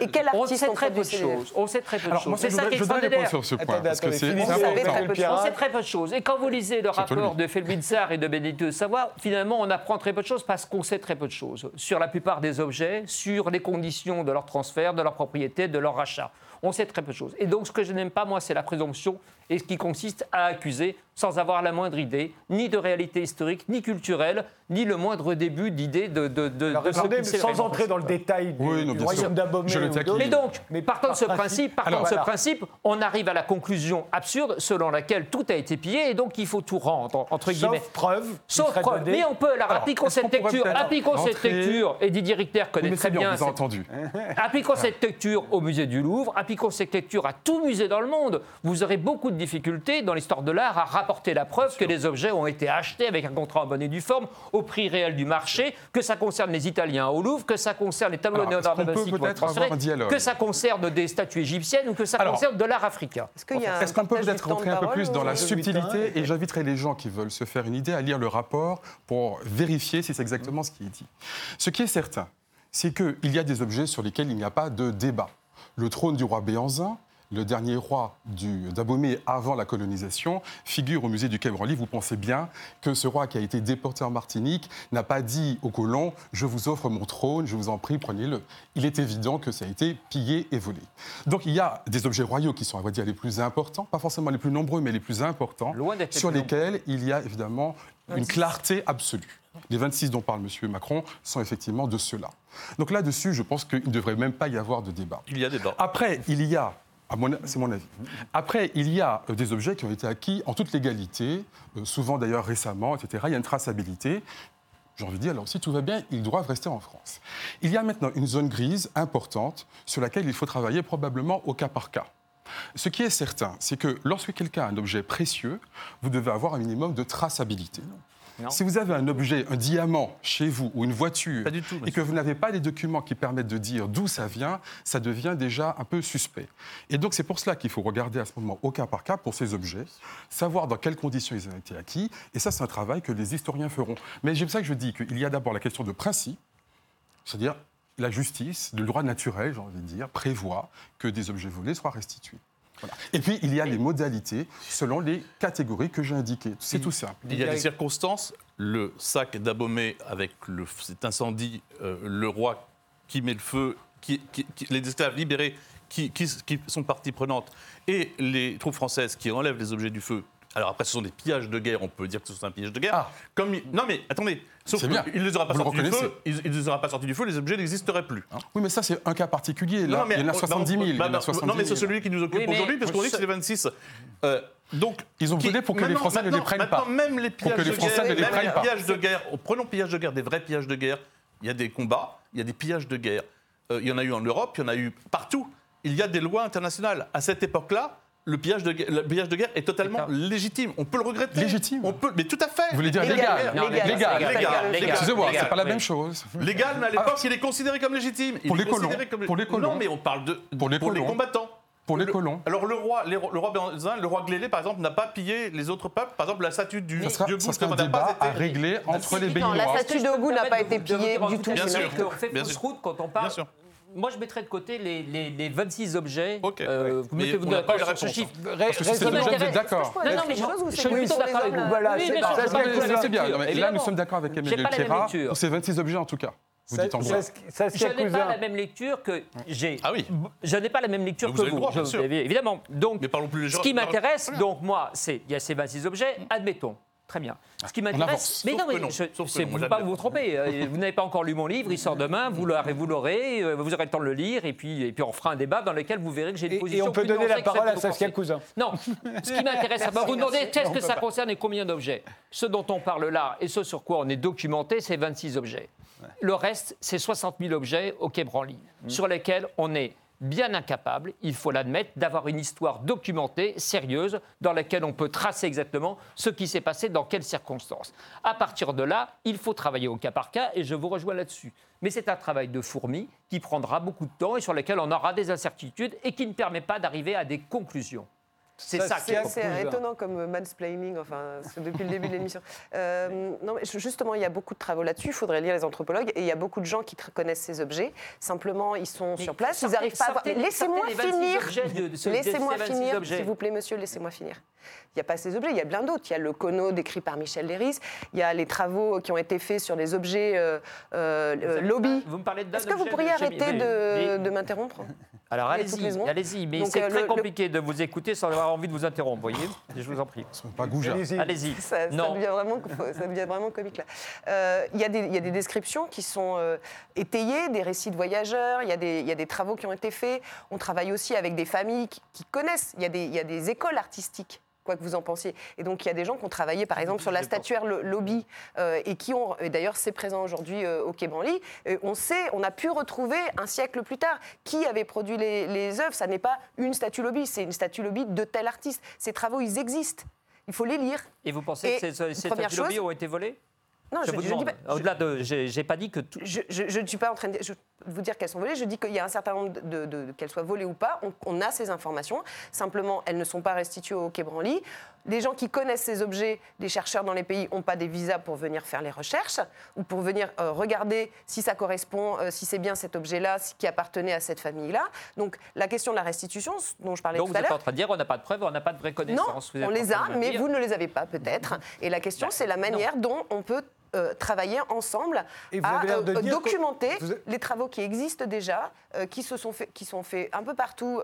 Et quel on sait très peu de choses. On sait très peu de choses. C'est ça qui est extraordinaire. sur ce point, parce que c'est important. On sait très peu de choses. Et quand vous lisez le rapport de Felbinzar et de Benedicte de Savoie, finalement, on apprend très peu de choses parce qu'on sait très peu de choses sur la plupart des objets, sur les conditions de leur transfert, de leur propriété, de leur rachat. On sait très peu de choses. Et donc, ce que je n'aime pas, moi, c'est la présomption et ce qui consiste à accuser sans avoir la moindre idée, ni de réalité historique, ni culturelle, ni le moindre début d'idée de, de, de, Sans entrer dans le détail du, oui, royaume d'Abomey. Mais donc, mais partant de ce principe, partant ce principe, on arrive à la conclusion absurde selon laquelle tout a été pillé et donc il faut tout rendre, entre guillemets. Sauf preuve. Sauf preuve. Mais on peut, alors, appliquons cette lecture, appliquons cette lecture, et Didier Richter connaît très bien. Vous entendu. Appliquons cette lecture au musée du Louvre, appliquons cette lecture à tout musée dans le monde. Vous aurez beaucoup de difficultés dans l'histoire de l'art à rapporter la preuve que les objets ont été achetés avec un contrat en bonne et due forme au prix réel du marché, que ça concerne les Italiens au Louvre, que ça concerne les tableaux de que ça concerne des statues égyptiennes ou que ça concerne de l'art africain. Est-ce qu'on peut peut-être rentrer un peu plus dans la subtilité Et j'inviterai les gens qui veulent se faire une idée à lire le rapport pour vérifier si c'est exactement ce qui est dit. Ce qui est certain, c'est qu'il y a des objets sur lesquels il n'y a pas de débat. Le trône du roi Béanzin, le dernier roi d'Abomey avant la colonisation, figure au musée du Quai Branly. Vous pensez bien que ce roi qui a été déporté en Martinique n'a pas dit aux colons Je vous offre mon trône, je vous en prie, prenez-le. Il est évident que ça a été pillé et volé. Donc il y a des objets royaux qui sont, à vrai dire, les plus importants, pas forcément les plus nombreux, mais les plus importants, sur lesquels il y a évidemment une clarté absolue. Les 26 dont parle M. Macron sont effectivement de ceux-là. Donc là-dessus, je pense qu'il ne devrait même pas y avoir de débat. Il y a débat. Après, il y a c'est mon avis. Après, il y a euh, des objets qui ont été acquis en toute légalité, euh, souvent d'ailleurs récemment, etc. Il y a une traçabilité. J'ai envie de dire, alors si tout va bien, ils doivent rester en France. Il y a maintenant une zone grise importante sur laquelle il faut travailler probablement au cas par cas. Ce qui est certain, c'est que lorsque quelqu'un a un objet précieux, vous devez avoir un minimum de traçabilité. Non. Si vous avez un objet, un diamant chez vous ou une voiture, Pas du tout, et que vous n'avez pas les documents qui permettent de dire d'où ça vient, ça devient déjà un peu suspect. Et donc c'est pour cela qu'il faut regarder à ce moment au cas par cas pour ces objets, savoir dans quelles conditions ils ont été acquis, et ça c'est un travail que les historiens feront. Mais c'est pour ça que je dis qu'il y a d'abord la question de principe, c'est-à-dire la justice, le droit naturel, j'ai envie de dire, prévoit que des objets volés soient restitués. Voilà. Et puis, il y a les modalités selon les catégories que j'ai indiquées. C'est tout simple. Il y a des circonstances. Le sac d'Abomey avec le, cet incendie, euh, le roi qui met le feu, qui, qui- qui- les esclaves libérés qui, qui- qui sont partie prenante et les troupes françaises qui enlèvent les objets du feu. Alors après, ce sont des pillages de guerre, on peut dire que ce sont un pillage de guerre. Ah. Comme il- Non mais attendez, sauf qu'il ne les aura pas sortis du feu, il les aura pas sortis du feu, les objets n'existeraient plus. hein. Oui, mais ça, c'est un cas particulier. Là, il y en a on- 70 000. il y bah, en a 70 non, mais c'est 000. celui qui nous occupe Oui, aujourd'hui, parce qu'on dit que c'est les 26. Euh, donc, Ils ont voté pour que les Français ne les prennent maintenant, pas. Même les pillages que les de Français guerre, ne les même prennent les pillages de guerre, oh, prenons pillages de guerre, des vrais pillages de guerre. Il y a des combats, il y a des pillages de guerre. Euh, il y en a eu en Europe, il y en a eu partout. Il y a des lois internationales. À cette époque-là, le pillage de, guerre- le pillage de guerre est totalement légitime. On peut le regretter. Légitime On peut, mais tout à fait. Vous voulez dire Légal, légal. Excusez-moi, c'est pas la même chose. Légal, mais à l'époque, il est considéré comme légitime. Pour les colons. Pour les colons. Non, mais on parle de Pour les combattants. Pour les Le- colons. Alors le roi, le roi Benzin, le roi Glélé, par exemple, n'a pas pillé les autres peuples. Par exemple, la statue du Ça sera, dieu ça Bouddha sera un n'a pas débat été- à régler entre les Non, la Béninois. statue de Ogou n'a pas été pillée du tout. Bien sûr. On fait Bien fausse sûr. route quand on parle. Moi, je mettrais de côté les, les- les 26 objets. Ok, Euh, ouais. vous mettez-vous d'accord sur ce réponse, chiffre. Ré- Parce que si c'est raisonnez- deux gens, vous êtes m'intéresse. d'accord. Non, non, mais je, je c'est suis plutôt d'accord avec vous. là Voilà, Oui, c'est- bien je non, mais Là, nous sommes d'accord avec Emmanuel Kera pour ces 26 objets, en tout cas. Vous dites en Je n'ai pas la même lecture que j'ai. Ah oui. Je n'ai pas la même lecture que vous. droit, bien Je- sûr. Évidemment. Donc, Mais parlons plus ce qui m'intéresse, donc moi, c'est il y a ces 26 objets. Admettons. Très bien. Ce qui m'intéresse, mais non, que mais non. je- Sauf que c'est non, vous pas vous tromper. Euh, Vous n'avez pas encore lu mon livre, il sort demain. Vous l'aurez, vous l'aurez. euh, Vous aurez le temps de le lire, et puis, et puis on fera un débat dans lequel vous verrez que j'ai une Et, position et on peut plus donner la parole à Saskia. Cousin. Non, ce qui m'intéresse, Merci, vous vous demandez qu'est-ce que ça pas. concerne et combien d'objets? Ce dont on parle là et ce sur quoi on est documenté, c'est 26 objets. Le reste, c'est 60 000 objets au Quai Branly, sur lesquels on est bien incapable, il faut l'admettre, d'avoir une histoire documentée, sérieuse, dans laquelle on peut tracer exactement ce qui s'est passé dans quelles circonstances. À partir de là, il faut travailler au cas par cas, et je vous rejoins là-dessus. Mais c'est un travail de fourmi qui prendra beaucoup de temps et sur lequel on aura des incertitudes et qui ne permet pas d'arriver à des conclusions. C'est Ça, ça, c'est qui est C'est assez Cousin. étonnant comme mansplaining, enfin, c'est depuis le début de l'émission. Euh, non, mais justement, il y a beaucoup de travaux là-dessus. Il faudrait lire les anthropologues. Et il y a beaucoup de gens qui connaissent ces objets. Simplement, ils sont sur place. Ils n'arrivent pas à voir. Laissez-moi sortez les 26 finir. Laissez-moi ces 26 finir, s'il vous plaît, monsieur, laissez-moi finir. Il n'y a pas ces objets, il y a bien d'autres. Il y a le Kono décrit par Michel Léris. Il y a les travaux qui ont été faits sur les objets euh, euh, euh, lobby. Vous me parlez d'un Est-ce que vous pourriez arrêter de m'interrompre? Alors allez-y, allez-y, mais c'est euh, très le- le- compliqué de vous écouter sans avoir envie de vous interrompre, voyez Je vous en prie. C'est pas. Allez-y. Ça, ça devient vraiment, ça devient vraiment comique là. Euh, Il y, a des- il y a des descriptions qui sont euh, étayées, des récits de voyageurs, il y, a des- il y a des travaux qui ont été faits. On travaille aussi avec des familles qui, qui connaissent. Y, il y a des écoles artistiques. Quoi que vous en pensiez. Et donc, il y a des gens qui ont travaillé, par exemple, sur la statuaire le- Lobby, euh, et qui ont, et d'ailleurs, c'est présent aujourd'hui euh, au Quai Branly. On sait, on a pu retrouver un siècle plus tard qui avait produit les, les œuvres. Ça n'est pas une statue Lobby, c'est une statue Lobby de tel artiste. Ces travaux, ils existent. Il faut les lire. Et vous pensez Et que ces, ces, statues lobby ont été volées? Non, Je, vous dis demande. pas- je- Au-delà de, j'ai pas dit que tout. je, je- je ne suis pas en train de, je- vous dire qu'elles sont volées. Je dis qu'il y a un certain nombre de, de- de- qu'elles soient volées ou pas. On, on a ces informations. Simplement, elles ne sont pas restituées au Quai Branly. Les gens qui connaissent ces objets, les chercheurs dans les pays, n'ont pas des visas pour venir faire les recherches ou pour venir euh, regarder si ça correspond, euh, si c'est bien cet objet-là, si- qui appartenait à cette famille-là. Donc, la question de la restitution, dont je parlais Donc tout vous à êtes en l'heure. train de dire on n'a pas de preuves, on n'a pas de vraie Non, connaissance. Vous êtes on les a, mais vous ne les avez pas peut-être. Et la question, c'est la manière dont on peut euh, travailler ensemble Et à euh, que- documenter les travaux qui existent déjà, euh, qui, se sont faits, qui sont faits un peu partout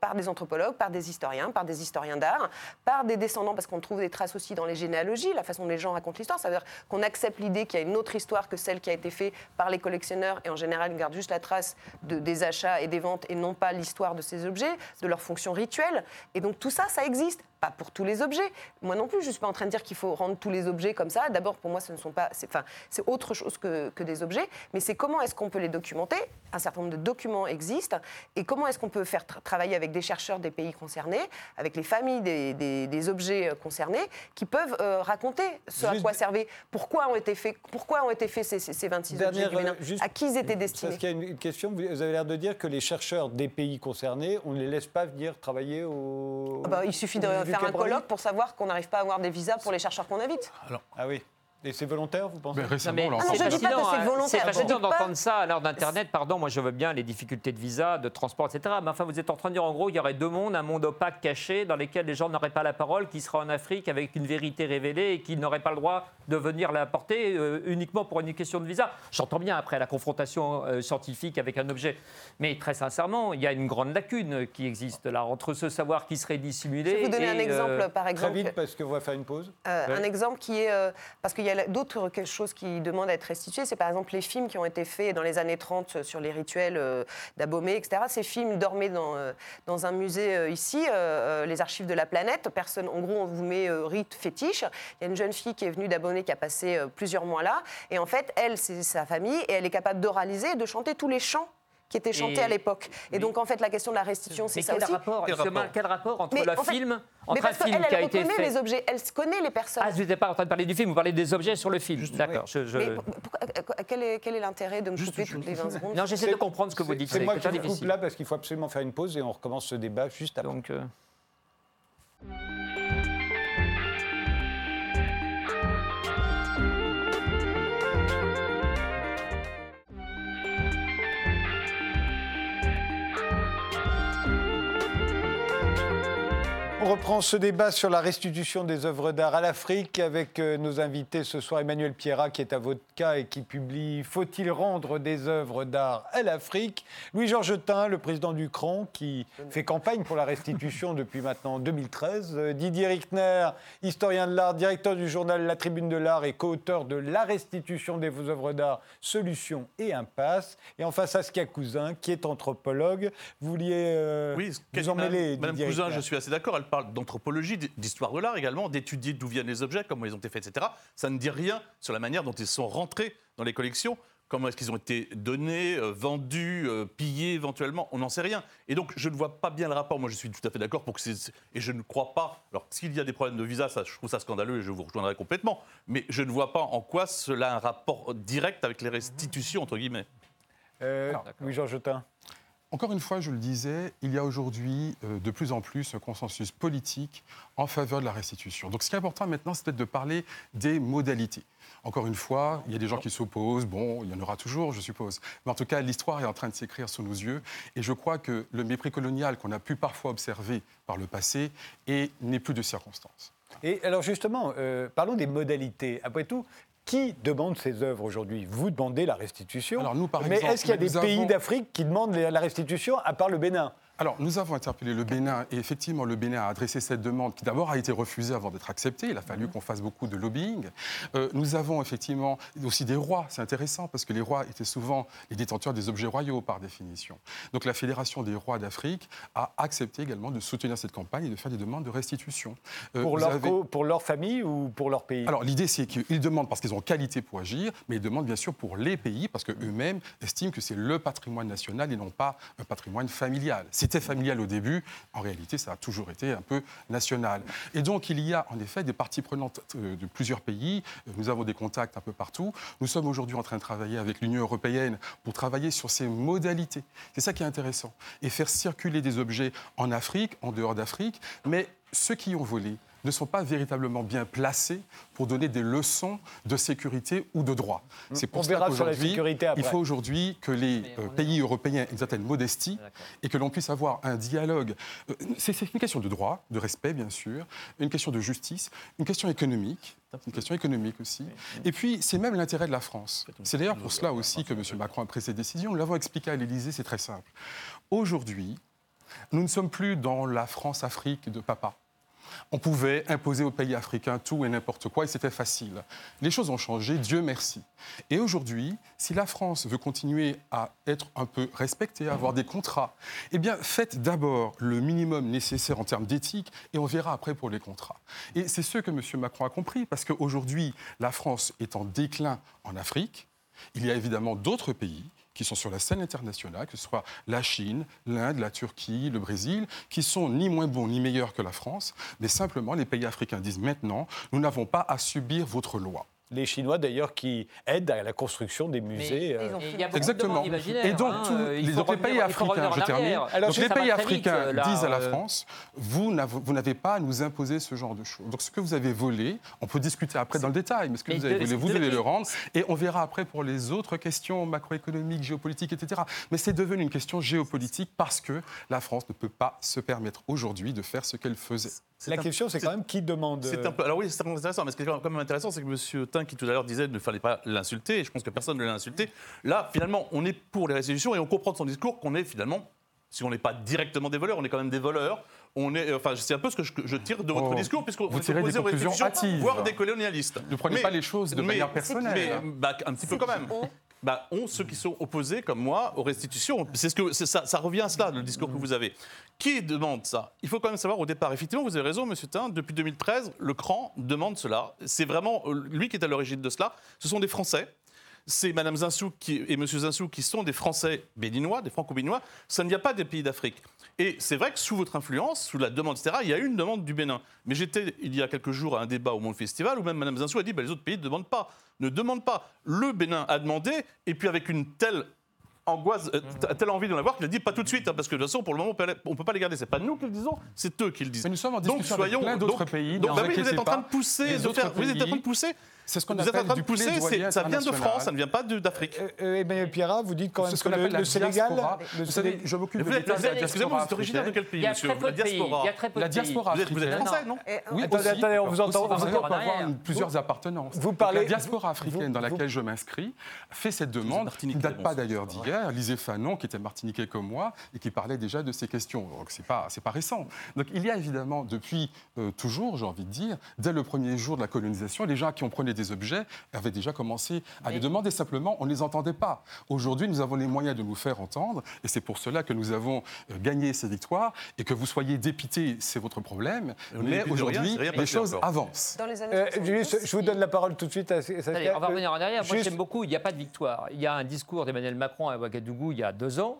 par des anthropologues, par des historiens, par des historiens d'art, par des descendants, parce qu'on trouve des traces aussi dans les généalogies, la façon dont les gens racontent l'histoire. Ça veut dire qu'on accepte l'idée qu'il y a une autre histoire que celle qui a été faite par les collectionneurs, et en général, ils gardent juste la trace de, des achats et des ventes, et non pas l'histoire de ces objets, de leur fonction rituelle. Et donc tout ça, ça existe. Pas pour tous les objets. Moi non plus, je ne suis pas en train de dire qu'il faut rendre tous les objets comme ça. D'abord, pour moi, ce ne sont pas, c'est, enfin, c'est autre chose que, que des objets, mais c'est comment est-ce qu'on peut les documenter? Un certain nombre de documents existent, et comment est-ce qu'on peut faire tra- travailler avec des chercheurs des pays concernés, avec les familles des, des- des objets euh, concernés, qui peuvent euh, raconter ce à quoi servaient, pourquoi ont été faits, pourquoi ont été faits ces, ces- ces 26 objets Dernière, du Bénin, euh, juste- à qui ils étaient Parce destinés? qu'il y a une, une question, vous avez l'air de dire que les chercheurs des pays concernés, on ne les laisse pas venir travailler au. Ah bah, il suffit de faire un colloque pour savoir qu'on n'arrive pas à avoir des visas pour les chercheurs qu'on invite. Ah oui. Et c'est volontaire, vous pensez Mais récemment, mais on l'a Ah non, encore je fait. dis pas que fascinant, c'est hein. volontaire, C'est fascinant pas- d'entendre ça à l'heure d'Internet. Pardon, moi je veux bien les difficultés de visa, de transport, etc. Mais enfin, vous êtes en train de dire en gros, il y aurait deux mondes, un monde opaque caché dans lequel les gens n'auraient pas la parole, qui serait en Afrique avec une vérité révélée et qui n'aurait pas le droit de venir la porter euh, uniquement pour une question de visa. J'entends bien après la confrontation euh, scientifique avec un objet. Mais très sincèrement, il y a une grande lacune qui existe là entre ce savoir qui serait dissimulé. Je vais vous donner et, un exemple, euh, par Très exemple. vite, parce qu'on va faire une pause. Euh, Ouais. Un exemple qui est. euh, parce qu'il y a d'autres choses qui demandent à être restituées. C'est par exemple les films qui ont été faits dans les années 30 sur les rituels euh, d'Abomey, etc. Ces films dormaient dans, euh, dans un musée euh, ici, euh, euh, les archives de la planète. Personne, en gros, on vous met euh, rite fétiche. Il y a une jeune fille qui est venue d'Abomey qui a passé euh, plusieurs mois là. Et en fait, elle, c'est sa famille et elle est capable d'oraliser et de chanter tous les chants qui étaient chantés Et- à l'époque. Et oui. donc, en fait, la question de la restitution, c'est ça quel aussi. rapport, Quel rapport quel rapport entre Mais le en fait- film, Mais entre un film qu'elle, qui a elle été fait les objets, elle connaît les personnes. Ah, vous n'êtes pas en train de parler du film, vous parlez des objets sur le film. D'accord. je- je- euh, quel est, quel est l'intérêt de me Juste couper toutes les 20 secondes Non, j'essaie de comprendre ce que vous dites. C'est moi qui très vous coupe difficile. là parce qu'il faut absolument faire une pause et on recommence ce débat juste après. Donc, reprend ce débat sur la restitution des œuvres d'art à l'Afrique avec euh, nos invités ce soir Emmanuel Pierrat qui est avocat et qui publie Faut-il rendre des œuvres d'art à l'Afrique Louis-Georges Tain, le président du CRAN qui fait campagne pour la restitution depuis maintenant 2013. Euh, Didier Rickner, historien de l'art, directeur du journal La Tribune de l'Art et co-auteur de La restitution des œuvres d'art, solutions et impasse. Et enfin Saskia Cousin qui est anthropologue. Vous vouliez euh, Oui, vous en Madame- mêler Madame Didier Cousin, Rickner je suis assez d'accord. Elle parle d'anthropologie, d'histoire de l'art également, d'étudier d'où viennent les objets, comment ils ont été faits, etc. Ça ne dit rien sur la manière dont ils sont rentrés dans les collections. Comment est-ce qu'ils ont été donnés, euh, vendus, euh, pillés éventuellement On n'en sait rien. Et donc, je ne vois pas bien le rapport. Moi, je suis tout à fait d'accord pour que c'est. Et je ne crois pas. Alors, s'il y a des problèmes de visa, ça, je trouve ça scandaleux et je vous rejoindrai complètement. Mais je ne vois pas en quoi cela a un rapport direct avec les restitutions, entre guillemets. Euh, Louis-Georges Tain. Encore une fois, je le disais, il y a aujourd'hui euh, de plus en plus un consensus politique en faveur de la restitution. Donc ce qui est important maintenant, c'est peut-être de parler des modalités. Encore une fois, il y a des gens qui s'opposent, bon, il y en aura toujours, je suppose. Mais en tout cas, l'histoire est en train de s'écrire sous nos yeux. Et je crois que le mépris colonial qu'on a pu parfois observer par le passé est- n'est plus de circonstance. Et alors justement, euh, parlons des modalités. Après tout, qui demande ces œuvres aujourd'hui? Vous demandez la restitution. Alors, nous, par Mais exemple, est-ce qu'il y a des pays avons- d'Afrique qui demandent la restitution, à part le Bénin? Alors, nous avons interpellé le Bénin et effectivement, le Bénin a adressé cette demande qui d'abord a été refusée avant d'être acceptée. Il a fallu qu'on fasse beaucoup de lobbying. Euh, nous avons effectivement aussi des rois. C'est intéressant parce que les rois étaient souvent les détenteurs des objets royaux par définition. Donc, la Fédération des rois d'Afrique a accepté également de soutenir cette campagne et de faire des demandes de restitution. Euh, pour leur, avez- co- pour leur famille ou pour leur pays? Alors l'idée, c'est qu'ils demandent parce qu'ils ont qualité pour agir, mais ils demandent bien sûr pour les pays parce qu'eux-mêmes estiment que c'est le patrimoine national et non pas un patrimoine familial. C'était familial au début, en réalité, ça a toujours été un peu national. Et donc il y a en effet des parties prenantes euh, de plusieurs pays. Nous avons des contacts un peu partout. Nous sommes aujourd'hui en train de travailler avec l'Union européenne pour travailler sur ces modalités. C'est ça qui est intéressant. Et faire circuler des objets en Afrique, en dehors d'Afrique, mais ceux qui ont volé ne sont pas véritablement bien placés pour donner des leçons de sécurité ou de droit. C'est pour On qu'aujourd'hui, il faut aujourd'hui que les euh, pays européens aient une certaine modestie et que l'on puisse avoir un dialogue. Euh, C'est c'est une question de droit, de respect bien sûr, une question de justice, une question économique, une question économique aussi. Et puis c'est même l'intérêt de la France. C'est d'ailleurs pour cela aussi que M. Macron a pris ses décisions. Nous l'avons expliqué à l'Élysée, c'est très simple. Aujourd'hui, nous ne sommes plus dans la France-Afrique de papa. On pouvait imposer aux pays africains tout et n'importe quoi et c'était facile. Les choses ont changé, Dieu merci. Et aujourd'hui, si la France veut continuer à être un peu respectée, à avoir des contrats, eh bien faites d'abord le minimum nécessaire en termes d'éthique et on verra après pour les contrats. Et c'est ce que M. Macron a compris parce qu'aujourd'hui, la France est en déclin en Afrique. Il y a évidemment d'autres pays qui sont sur la scène internationale, que ce soit la Chine, l'Inde, la Turquie, le Brésil, qui sont ni moins bons ni meilleurs que la France, mais simplement les pays africains disent maintenant, nous n'avons pas à subir votre loi les Chinois d'ailleurs qui aident à la construction des musées. Mais, euh, il y a Exactement. De et donc, hein, tous euh, les, donc pays africains, je termine, donc les pays vite, africains là, disent à la euh, France, vous n'avez vous n'avez pas à nous imposer ce genre de choses. Donc ce que vous avez volé, on peut discuter après dans le détail, mais ce que Mais vous avez de- volé, vous de- allez le rendre, et on verra après pour les autres questions macroéconomiques, géopolitiques, etc. Mais c'est devenu une question géopolitique parce que la France ne peut pas se permettre aujourd'hui de faire ce qu'elle faisait. La un- question, c'est quand même qui demande. Euh, un peu- Alors oui, c'est intéressant, mais ce qui est quand même intéressant, c'est que M. Tain, qui tout à l'heure disait qu'il ne fallait pas l'insulter, et je pense que personne ne l'a insulté, là, finalement, on est pour les restitutions et on comprend de son discours qu'on est finalement, si on n'est pas directement des voleurs, on est quand même des voleurs. On est, enfin, c'est un peu ce que je, je tire de votre Oh, discours, puisqu'on vous tirez des conclusions hâtives. voire des colonialistes. Ne prenez Mais- pas les choses de mais- manière personnelle. Mais bah, un petit peu quand même. Bah, ont ceux qui sont opposés, comme moi, aux restitutions. C'est ce que ça revient à cela, le discours que vous avez. Qui demande ça? Il faut quand même savoir au départ. Effectivement, vous avez raison, Monsieur Tain. Depuis 2013, le CRAN demande cela. C'est vraiment euh, lui qui est à l'origine de cela. Ce sont des Français. C'est Madame Zinsou qui, et Monsieur Zinsou qui sont des Français béninois, des Franco-béninois. Ça ne vient pas des pays d'Afrique. Et c'est vrai que sous votre influence, sous la demande, etc., il y a eu une demande du Bénin. Mais j'étais il y a quelques jours à un débat au Monde Festival où même Madame Zinsou a dit bah, les autres pays ne demandent pas. Ne demandent pas. Le Bénin a demandé, et puis avec une telle angoisse, euh, telle envie d'en avoir qu'il a dit pas tout de suite, hein, parce que de toute façon, pour le moment, on ne peut pas les garder. C'est pas nous qui le disons, c'est eux qui le disent. Mais nous sommes en donc discussion avec plein d'autres pays, Donc, bah vous oui, vous êtes en train de pas. pousser, Les de autres faire, vous êtes en train pays, de pousser. C'est ce qu'on Vous êtes en appelle train de du pousser, ça vient de. France, ça ne vient pas d'Afrique. euh, euh, Emmanuel Pierrat, vous dites quand même C'est ce que qu'on le, le Sénégal, le je m'occupe de excusez-moi, vous êtes originaire de quel pays, monsieur La diaspora. La diaspora Vous êtes, vous êtes africaine. français, non Oui, Attendez, aussi. attendez, on vous entend- on peut avoir plusieurs appartenances. Vous parlez- La diaspora africaine dans laquelle je m'inscris fait cette demande qui Martinique, ne date pas d'ailleurs d'hier. Lisée Fanon, qui était martiniquais comme moi et qui parlait déjà de ces questions. Donc c'est pas, c'est pas récent. Donc il y a évidemment depuis euh, toujours, j'ai envie de dire, dès le premier jour de la colonisation, les gens qui ont prenait des objets avaient déjà commencé à les demander. Simplement, on ne les entendait pas. Aujourd'hui, nous avons les moyens de nous faire entendre et c'est pour cela que nous avons euh, gagné ces victoires et que vous soyez dépité, c'est votre problème. Mais aujourd'hui, les choses encore. avancent. Dans les années Euh, 70, juste, je vous donne la parole tout de suite à. Allez, on va revenir en arrière. Moi, juste- j'aime beaucoup. Il n'y a pas de victoire. Il y a un discours d'Emmanuel Macron à Ouagadougou il y a deux ans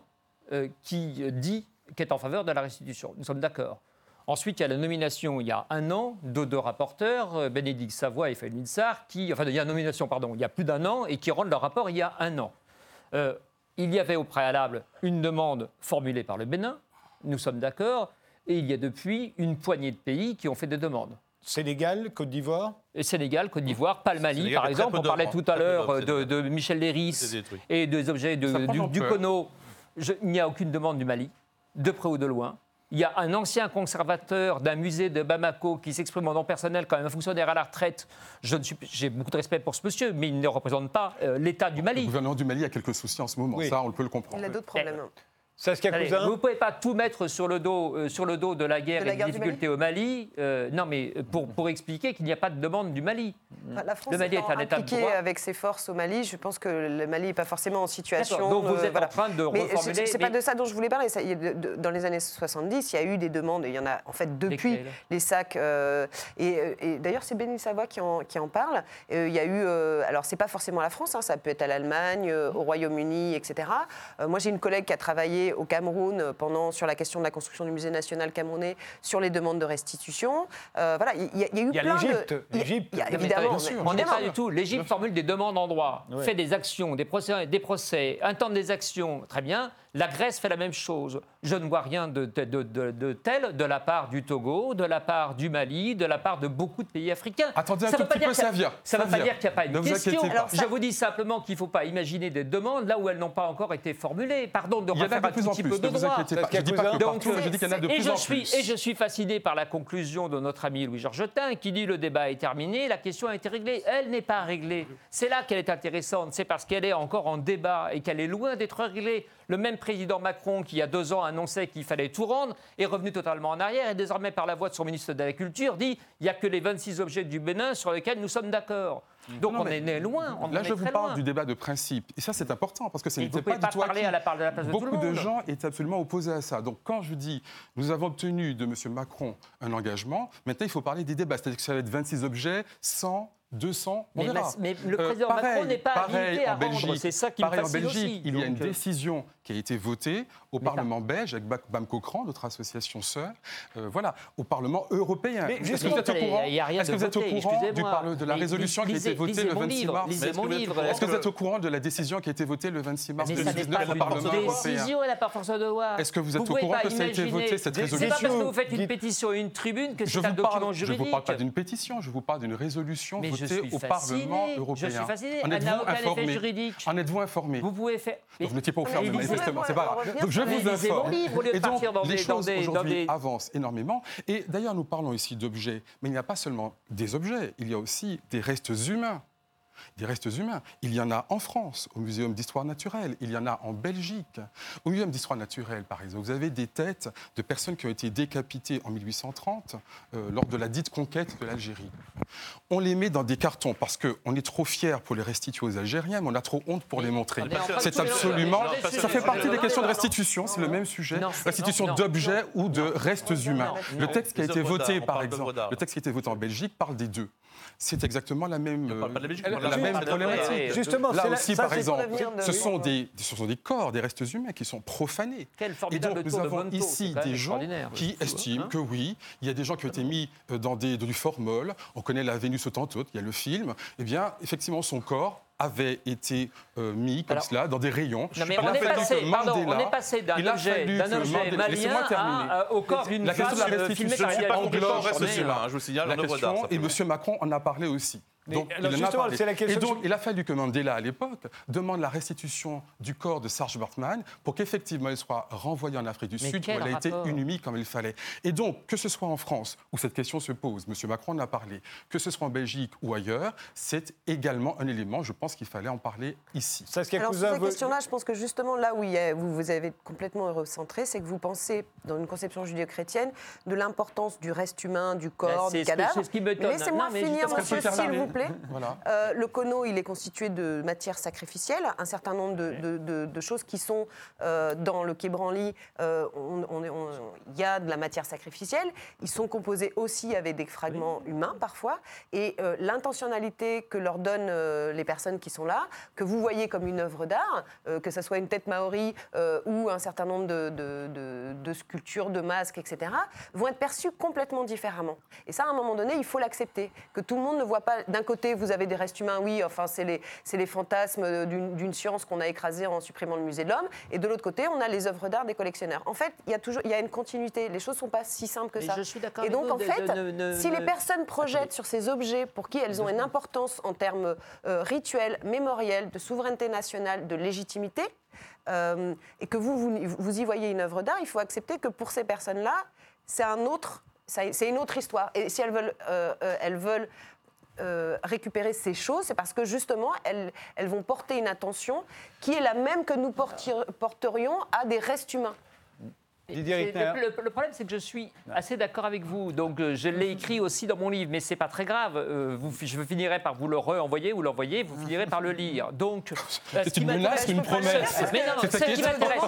euh, qui dit qu'il est en faveur de la restitution. Nous sommes d'accord. Ensuite, il y a la nomination il y a un an de deux rapporteurs, euh, Bénédicte Savoie et Félix Sarr, qui, enfin, il y a une nomination, pardon, il y a plus d'un an et qui rendent leur rapport il y a un an. Euh, il y avait au préalable une demande formulée par le Bénin, nous sommes d'accord, et il y a depuis une poignée de pays qui ont fait des demandes. Sénégal, Côte d'Ivoire? Et Sénégal, Côte d'Ivoire, pas le Mali, Sénégal, par exemple. On parlait tout à l'heure de, Michel Léris et des objets de- du, du. Je- il n'y a aucune demande du Mali, de près ou de loin. Il y a un ancien conservateur d'un musée de Bamako qui s'exprime en nom personnel, quand même un fonctionnaire à la retraite. Je ne suis- J'ai beaucoup de respect pour ce monsieur, mais il ne représente pas euh, l'État du Le Mali. gouvernement du Mali a quelques soucis en ce moment. Oui. Ça, on peut le comprendre. Il a d'autres problèmes. Saskia Allez, Cousin vous ne pouvez pas tout mettre sur le dos, euh, sur le dos de la guerre De la et des guerre du difficultés au Mali. Euh, non, mais pour, pour expliquer qu'il n'y a pas de demande du Mali. Enfin, la France Le Mali est un État de droit. avec ses forces au Mali, je pense que le Mali n'est pas forcément en situation. Donc vous euh, êtes en train de Mais reformuler, c'est- C'est pas mais- de ça dont je voulais parler. Ça, dans les années 70, il y a eu des demandes, il y en a en fait depuis Lesquelles les sacs. euh, et euh, et d'ailleurs, c'est Béni Savoie qui en, qui en parle. Euh, il y a eu, euh, alors c'est pas forcément la France, hein, ça peut être à l'Allemagne, euh, au Royaume-Uni, etc. Euh, moi, j'ai une collègue qui a travaillé au Cameroun euh, pendant sur la question de la construction du musée national camerounais, sur les demandes de restitution. Euh, voilà, il y, a- il y a eu y a plein l'Égypte, de. il y a- l'Égypte. évidemment, on n'est pas du tout. L'Égypte formule des demandes en droit, Ouais. fait des actions, des procès, des procès, intente des actions, très bien. La Grèce fait la même chose. Je ne vois rien de, de- de- de- de tel de la part du Togo, de la part du Mali, de la part de beaucoup de pays africains. Attendez un Ça tout veut pas petit dire peu, qu'il y a- Savia. Ça ne veut pas dire qu'il n'y a pas Ne une vous question. inquiétez pas. Alors, ça- Je vous dis simplement qu'il ne faut pas imaginer des demandes là où elles n'ont pas encore été formulées. Pardon de Il y en a refaire de un plus tout en petit plus, peu ne de vous droit. inquiétez pas. Saskia Je dis pas que Cousin. Donc, partout, je dis qu'il y en a de et plus je en suis, plus. Et je suis fasciné par la conclusion de notre ami Louis-Georges qui dit le débat est terminé, la question a été réglée. Elle n'est pas réglée. C'est là qu'elle est intéressante. C'est parce qu'elle est encore en débat et qu'elle est loin d'être réglée. Le même président Macron qui, il y a deux ans, annonçait qu'il fallait tout rendre, est revenu totalement en arrière et désormais, par la voix de son ministre de la Culture, dit il n'y a que les 26 objets du Bénin sur lesquels nous sommes d'accord. Donc Non, on est né loin. On Là, en je vous parle loin. du débat de principe. Et ça, c'est important, parce que ce Et n'était vous pouvez pas pas parler à la, part de la place de tout Beaucoup le de monde. gens étaient absolument opposés à ça. Donc, quand je dis nous avons obtenu de M. Macron un engagement, maintenant, il faut parler des débats. C'est-à-dire que ça va être 26 objets, 100, 200, on Mais, verra. ma- mais le Euh, président pareil, Macron n'est pas pareil habilité à en rendre. Belgique. C'est ça qui me Pareil en fascine Belgique, aussi. il y a une Donc, euh, décision qui a été votée au Parlement belge avec Ba- Bam Cochrane, notre association sœur, euh, voilà, au Parlement européen. Mais Est-ce que vous êtes au courant que de vous êtes au voté, courant du parle- de la résolution qui a été votée le mon 26 livre, mars est-ce que vous êtes au courant de la décision qui a été votée le 26 mars Mais ça n'est 2019 pas au Parlement européen de. Est-ce que vous êtes au courant que ça a été voté, cette C'est pas résolution parce que vous faites une pétition et une tribune que je c'est un document parle, je juridique. vous parle pas d'une pétition, je vous parle d'une résolution je votée au. Parlement Je européen. suis fasciné. En Elle n'a êtes-vous aucun effet informé juridique. En êtes-vous informé Vous pouvez faire. Vous n'étiez pas au ferme, c'est pas grave. Donc je vous informe. Et donc, les choses aujourd'hui avancent énormément. Et d'ailleurs, nous parlons ici d'objets, mais il n'y a pas seulement des objets, il y a aussi des restes humains. Des restes humains. Il y en a en France, au Muséum d'histoire naturelle. Il y en a en Belgique. Au Muséum d'histoire naturelle, par exemple, vous avez des têtes de personnes qui ont été décapitées en 1830 euh, lors de la dite conquête de l'Algérie. On les met dans des cartons parce qu'on est trop fiers pour les restituer aux Algériens, mais on a trop honte pour les montrer. C'est absolument. Ça fait partie des questions de restitution, c'est le même sujet. Restitution d'objets ou de restes humains. Le texte qui a été voté, par exemple, le texte qui a été voté en Belgique parle des deux. C'est exactement la même, On parle pas de la Belgique, on euh, parle la même problématique. Ouais, Justement, Là aussi, ça, par exemple, de- ce sont, des, ce sont des corps, des restes humains qui sont profanés. Quel Et donc, nous de avons ici des gens qui Hein estiment que oui, il y a des gens qui ont été mis euh, dans, des, dans du formol. On connaît la Vénus Autantote, il y a le film. Eh bien, effectivement, son corps avait été euh, mis comme Alors- cela dans des rayons. Non, mais on est, passé, pardon, on est passé d'un il a objet, objet malien à, euh, au corps d'une La question de la femme euh, filmée par la question, et M. Macron en a parlé aussi. Mais Donc, alors il en a justement, parlé. c'est la question Et donc, que je- il a fallu que Mandela, à l'époque, demande la restitution du corps de Serge Bartman pour qu'effectivement, il soit renvoyé en Afrique du Mais Sud, où il a été rapport inhumé comme il fallait. Et donc, que ce soit en France, où cette question se pose, M. Macron en a parlé, que ce soit en Belgique ou ailleurs, c'est également un élément, je pense qu'il fallait en parler ici. Saskia Alors sur ces vous- questions-là, je pense que justement là où vous, vous avez complètement recentré, c'est que vous pensez, dans une conception judéo-chrétienne, de l'importance du reste humain, du corps, Bah, c'est du ce cadavre. c'est ce qui m'étonne. Laissez-moi finir, monsieur, s'il vous plaît. Voilà. Euh, le cono, il est constitué de matières sacrificielles, un certain nombre de, de- de- de choses qui sont euh, dans le quai Branly. euh, on- on est- on- Il y a de la matière sacrificielle. Ils sont composés aussi avec des fragments humains parfois. Et euh, l'intentionnalité que leur donnent les personnes qui sont là, que vous voyez comme une œuvre d'art, que ce soit une tête maori ou un certain nombre de sculptures, de masques, etc., vont être perçues complètement différemment. Et ça, à un moment donné, il faut l'accepter. Que tout le monde ne voit pas. D'un côté, vous avez des restes humains, oui, enfin, c'est les, c'est les fantasmes d'une science qu'on a écrasée en supprimant le musée de l'homme. Et de l'autre côté, on a les œuvres d'art des collectionneurs. En fait, il y a toujours il y a une continuité. Les choses ne sont pas si simples que Mais ça. je suis d'accord Et donc, vous en de- fait, de- de- si les personnes projettent sur ces objets pour qui elles ont une importance en termes euh, rituels, mémoriels, de souveraineté nationale, de légitimité, euh, et que vous, vous, vous y voyez une œuvre d'art, il faut accepter que pour ces personnes-là, c'est un autre, c'est une autre histoire. Et si elles veulent, euh, euh, elles veulent euh, récupérer ces choses, c'est parce que justement, elles, vont porter une attention qui est la même que nous porterions à des restes humains. Didier le, le- le problème, c'est que je suis assez d'accord avec vous. Donc, euh, je l'ai écrit aussi dans mon livre, mais c'est pas très grave. Euh, vous, je finirai par vous le re-envoyer ou l'envoyer, vous finirez par le lire. Donc, euh, ce C'est qui une menace une promesse Mais non, C'est ce qui m'intéresse.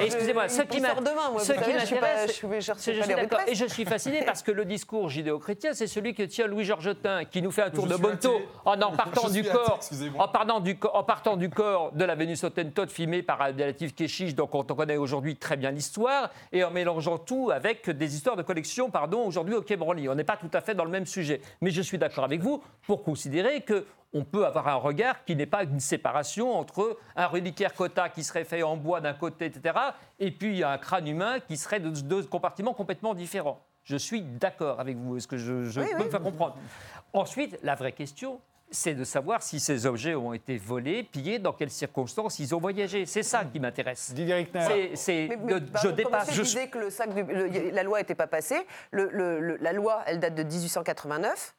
Excusez-moi, ce qui ce m'intéresse. Et je suis fasciné parce que le discours judéo-chrétien, c'est celui que tient Louis Georgetin, qui nous fait un tour Je de Bonto athée. en, en partant du corps, excusez-moi. en partant du, en partant du corps de la Vénus Hottentot filmée par Abdelatif Keshish, donc on connaît aujourd'hui très bien l'histoire, et en mélangeant tout avec des histoires de collection, pardon, aujourd'hui au Quai Branly. On n'est pas tout à fait dans le même sujet. Mais je suis d'accord avec vous pour considérer que on peut avoir un regard qui n'est pas une séparation entre un reliquaire Cota qui serait fait en bois d'un côté, etc., et puis un crâne humain qui serait de deux compartiments complètement différents. Je suis d'accord avec vous. Est-ce que je, je Oui, peux oui. me faire comprendre? Ensuite, la vraie question, c'est de savoir si ces objets ont été volés, pillés, dans quelles circonstances ils ont voyagé. C'est ça qui m'intéresse. C'est- je dépasse. je- disait que le sac de- le- la loi n'était pas passée. Le- le- le- la loi, elle date de 1889.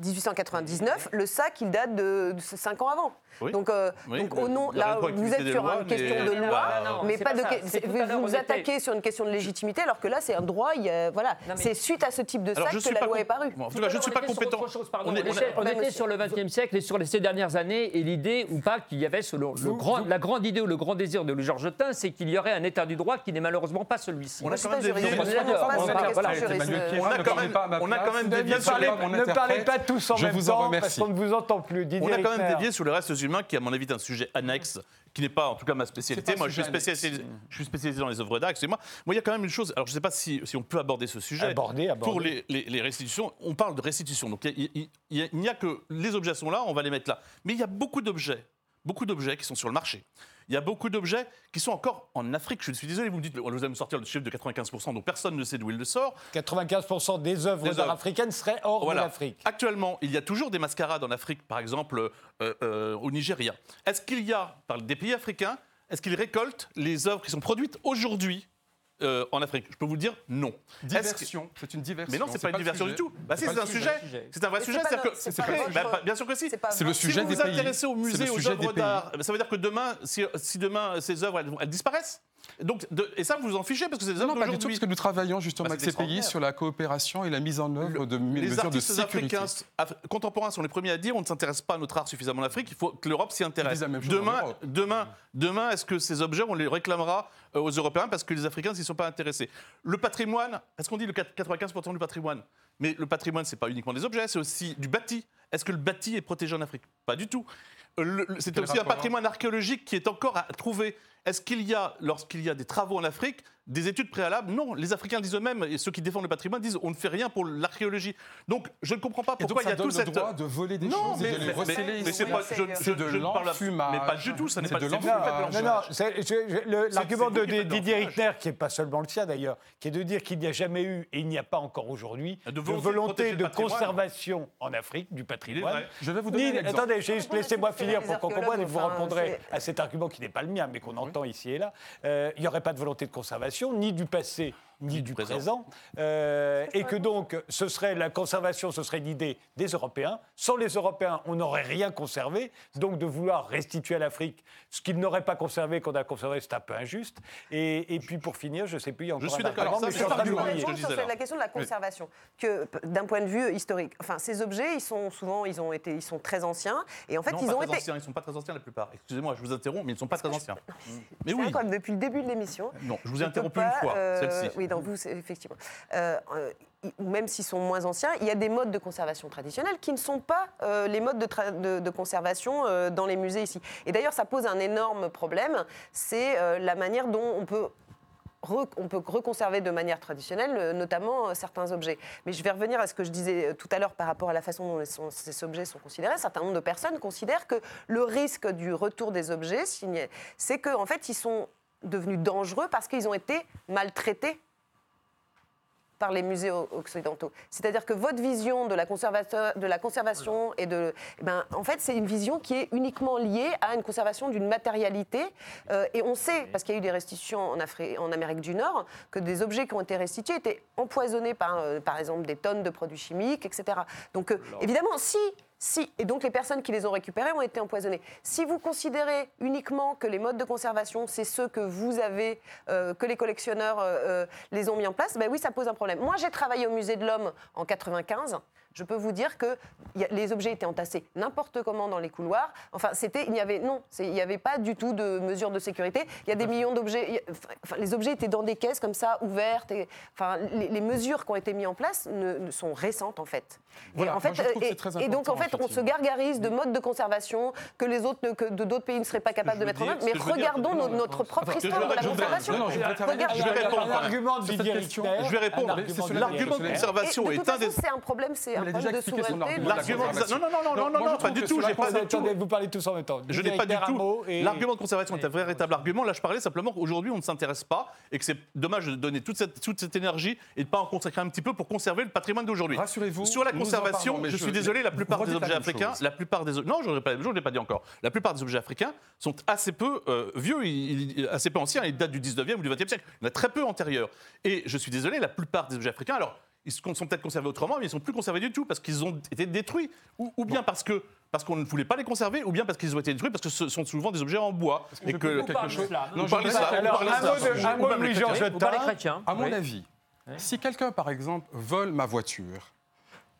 1899, le sac, il date de 5 ans avant. Oui. Donc, euh, Oui, donc mais au nom, là, vous êtes des sur lois, une question mais- de loi, Bah, non, mais pas pas de. vous vous était- attaquez sur une question de légitimité, alors que là, c'est un droit. il y a- voilà, mais- c'est suite à ce type de sac que la pas loi com- est parue. Bon, en tout cas, je ne suis pas compétent. chose. On On, est- on était, on sur le XXe siècle et sur les ces dernières années, et l'idée ou pas qu'il y avait ce- le, grand, la grande idée ou le grand désir de Louis-Georges Tain, c'est qu'il y aurait un état du droit qui n'est malheureusement pas celui-ci. On a quand même pas des pas on a quand parlez même- pas même Ne parlez, mon tous en Je même vous en temps, parce qu'on ne vous entend plus. Didier On a quand même dévié sur les restes humains, qui, à mon avis, est un sujet annexe, qui n'est pas, en tout cas, ma spécialité. Moi, je suis, spécialisé, je suis spécialisé dans les œuvres d'art, excusez-moi. Moi, il y a quand même une chose. Alors, je ne sais pas si, si on peut aborder ce sujet. Aborder, aborder. Pour les, les- les restitutions, on parle de restitution. Donc, a- a- il n'y a que les objets sont là, on va les mettre là. Mais il y a beaucoup d'objets, beaucoup d'objets qui sont sur le marché. Il y a beaucoup d'objets qui sont encore en Afrique. Je suis désolé, vous me dites, vous allez me sortir le chiffre de 95%, donc personne ne sait d'où il le sort. 95% des œuvres Des d'art œuvres. africaines seraient hors Voilà. de l'Afrique. Actuellement, il y a toujours des mascarades en Afrique, par exemple euh, euh, au Nigeria. Est-ce qu'il y a, par des pays africains, est-ce qu'ils récoltent les œuvres qui sont produites aujourd'hui euh, en Afrique Je peux vous dire non. Diversion, c'est une diversion. Mais non, c'est pas une le diversion du tout. Bah si, pas c'est le un sujet. C'est un vrai sujet. pas le- pas Bah, pas- bien sûr que si. C'est pas le sujet si vous vous intéressez aux le musées, aux œuvres d'art, ça veut dire que demain, si, demain ces œuvres elles disparaissent? Donc, de- et ça, vous vous en fichez parce que c'est des Non, pas du tout, parce que nous travaillons justement Bah, avec ces pays sur la coopération et la mise en œuvre de Les mesures de artistes sécurité. africains af- contemporains sont les premiers à dire on ne s'intéresse pas à notre art suffisamment en Afrique, il faut que l'Europe s'y intéresse. Demain, demain, demain est-ce que ces objets, on les réclamera euh, aux Européens parce que les Africains s'y sont pas intéressés? Le patrimoine, est-ce qu'on dit le 95% du patrimoine Mais le patrimoine, c'est pas uniquement des objets, c'est aussi du bâti. Est-ce que le bâti est protégé en Afrique? Pas du tout. Euh, le- le- C'est aussi un patrimoine archéologique qui est encore à trouver. Est-ce qu'il y a, lorsqu'il y a des travaux en Afrique, des études préalables? Non, les Africains disent eux-mêmes, et ceux qui défendent le patrimoine disent on ne fait rien pour l'archéologie. Donc je ne comprends pas pourquoi il y a donne tout le cette. droit de voler des Non, choses mais, et de les mais- receler mais- mais c'est pas. Je, je- C'est de je ne parle- l'enfumage. Mais pas du tout, ça n'est C'est pas de. Non, non, le- l'argument de Didier. Rittner, qui n'est pas seulement le sien d'ailleurs, qui est de dire qu'il n'y a jamais eu, et il n'y a pas encore aujourd'hui, De volonté de le conservation en Afrique du patrimoine. Je vais vous donner Ni- un exemple. attendez, laissez-moi finir pour qu'on comprenne et vous répondrez à cet argument qui n'est pas le mien, mais qu'on entend ici et là. Euh, il n'y aurait pas de volonté de conservation, ni du passé, ni du présent. présent. Euh, et que donc, ce serait la conservation, ce serait une idée des Européens. Sans les Européens, on n'aurait rien conservé. Donc, de vouloir restituer à l'Afrique ce qu'ils n'auraient pas conservé, qu'on a conservé, c'est un peu injuste. Et, et puis, pour finir, je ne sais plus, il y a encore suis un d'accord. mais je suis en. Je Sur la question de la conservation, que p- d'un point de vue historique, enfin ces objets, ils sont souvent, ils ont été, ils sont très anciens, et en fait Non, ils pas ont très été. anciens, ils ne sont pas très anciens la plupart. Excusez-moi, je vous interromps, mais ils ne sont pas très anciens. Mais C'est oui. incroyable, depuis le début de l'émission. Non, je vous ai je interrompu une fois, euh, celle-ci. Oui, dans vous, c'est- effectivement. Euh, euh, ou même s'ils sont moins anciens, il y a des modes de conservation traditionnels qui ne sont pas euh, les modes de, tra- de- de conservation euh, dans les musées ici. Et d'ailleurs, ça pose un énorme problème, c'est euh, la manière dont on peut on peut reconserver de manière traditionnelle, notamment certains objets. Mais je vais revenir à ce que je disais tout à l'heure par rapport à la façon dont ces objets sont considérés. Un certain nombre de personnes considèrent que le risque du retour des objets, c'est qu'en en fait, ils sont devenus dangereux parce qu'ils ont été maltraités par les musées occidentaux. C'est-à-dire que votre vision de la, conservateur- de la conservation et de, eh ben, en fait, c'est une vision qui est uniquement liée à une conservation d'une matérialité. Euh, et on sait, parce qu'il y a eu des restitutions en, Afri- en Amérique du Nord, que des objets qui ont été restitués étaient empoisonnés par, euh, par exemple, des tonnes de produits chimiques, etc. Donc, euh, évidemment, si si, et donc les personnes qui les ont récupérés ont été empoisonnées. Si vous considérez uniquement que les modes de conservation, c'est ceux que vous avez, euh, que les collectionneurs euh, euh, les ont mis en place, ben oui, ça pose un problème. Moi, j'ai travaillé au musée de l'Homme en 95. Je peux vous dire que y a- les objets étaient entassés n'importe comment dans les couloirs. Enfin, c'était, il n'y avait non, il n'y avait pas du tout de mesures de sécurité. Il y a des millions d'objets. Enfin, les objets étaient dans des caisses comme ça, ouvertes. Et, enfin, les, les mesures qui ont été mises en place ne, ne sont récentes en fait. Voilà, et, en moi, fait, que et- c'est très et donc en fait, on se gargarise de modes de conservation que les autres, ne- que de d'autres pays ne seraient pas capables de mettre en œuvre. Mais dire, regardons notre propre histoire de la conservation. non, non, je vais répondre. L'argument de conservation est un des. c'est un problème, c'est un Déjà expliqué son argument. L'argument de conservation. non non non non non Non, pas du tout. sur la J'ai pas Attendez, du tout. attendez, vous parlez tous en même temps. Je n'ai pas du tout. L'argument de conservation est un véritable argument. Là, je parlais simplement qu'aujourd'hui, on ne s'intéresse pas et que c'est dommage de donner toute cette, toute cette énergie et de ne pas en consacrer un petit peu pour conserver le patrimoine d'aujourd'hui. Rassurez-vous, Sur la conservation, parlons, je je- suis désolé, la plupart des objets africains, chose. la plupart des non, je ne l'ai pas, je l'ai pas dit encore. La plupart des objets africains sont assez peu euh, vieux, ils- ils- assez peu anciens. Ils datent du 19e ou du 20e siècle. Il y en a très peu antérieurs. Et je suis désolé, la plupart des objets africains, alors ils sont peut-être conservés autrement, mais ils sont plus conservés du tout parce qu'ils ont été détruits, ou, ou bien parce que parce qu'on ne voulait pas les conserver, ou bien parce qu'ils ont été détruits parce que ce sont souvent des objets en bois. Et que quelque chose. Non, je par dis l'islam, pas- ou Alors, par un mot de, Louis. À mon avis, si quelqu'un, par exemple, vole ma voiture,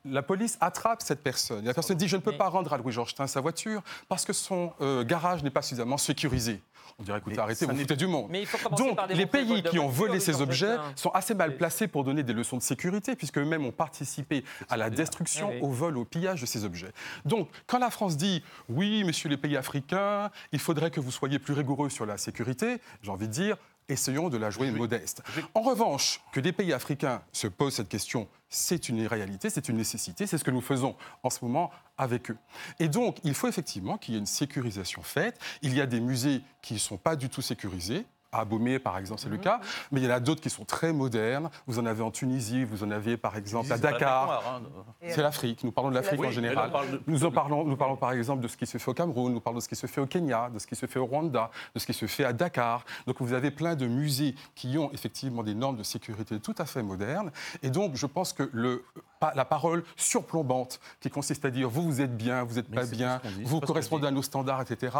la police attrape cette personne. La personne dit Je ne peux pas rendre à Louis-Georges Tain sa voiture parce que son euh, garage n'est pas suffisamment sécurisé. On dirait écoutez, arrêtez, vous foutez du monde. Mais il faut Donc, par les pays qui ont volé ces objets sont assez mal placés pour donner des leçons de sécurité, puisque eux-mêmes ont participé à la destruction, oui. au vol, au pillage de ces objets. Donc, quand la France dit oui, messieurs les pays africains, il faudrait que vous soyez plus rigoureux sur la sécurité, j'ai envie de dire essayons de la jouer modeste. En revanche, que des pays africains se posent cette question, c'est une réalité, c'est une nécessité, c'est ce que nous faisons en ce moment avec eux. Et donc, il faut effectivement qu'il y ait une sécurisation faite. Il y a des musées qui ne sont pas du tout sécurisés. À Abomey, par exemple, c'est le cas. Mais il y en a d'autres qui sont très modernes. Vous en avez en Tunisie, vous en avez, par exemple, à Dakar. hein. C'est l'Afrique. Nous parlons de l'Afrique Oui, en général. Nous en parlons, nous parlons par exemple de ce qui se fait au Cameroun, nous parlons de ce qui se fait au Kenya, de ce qui se fait au Rwanda, de ce qui se fait à Dakar. Donc vous avez plein de musées qui ont effectivement des normes de sécurité tout à fait modernes. Et donc je pense que le, la parole surplombante qui consiste à dire vous, vous êtes bien, vous n'êtes pas bien, dit, vous correspondez à nos standards, etc.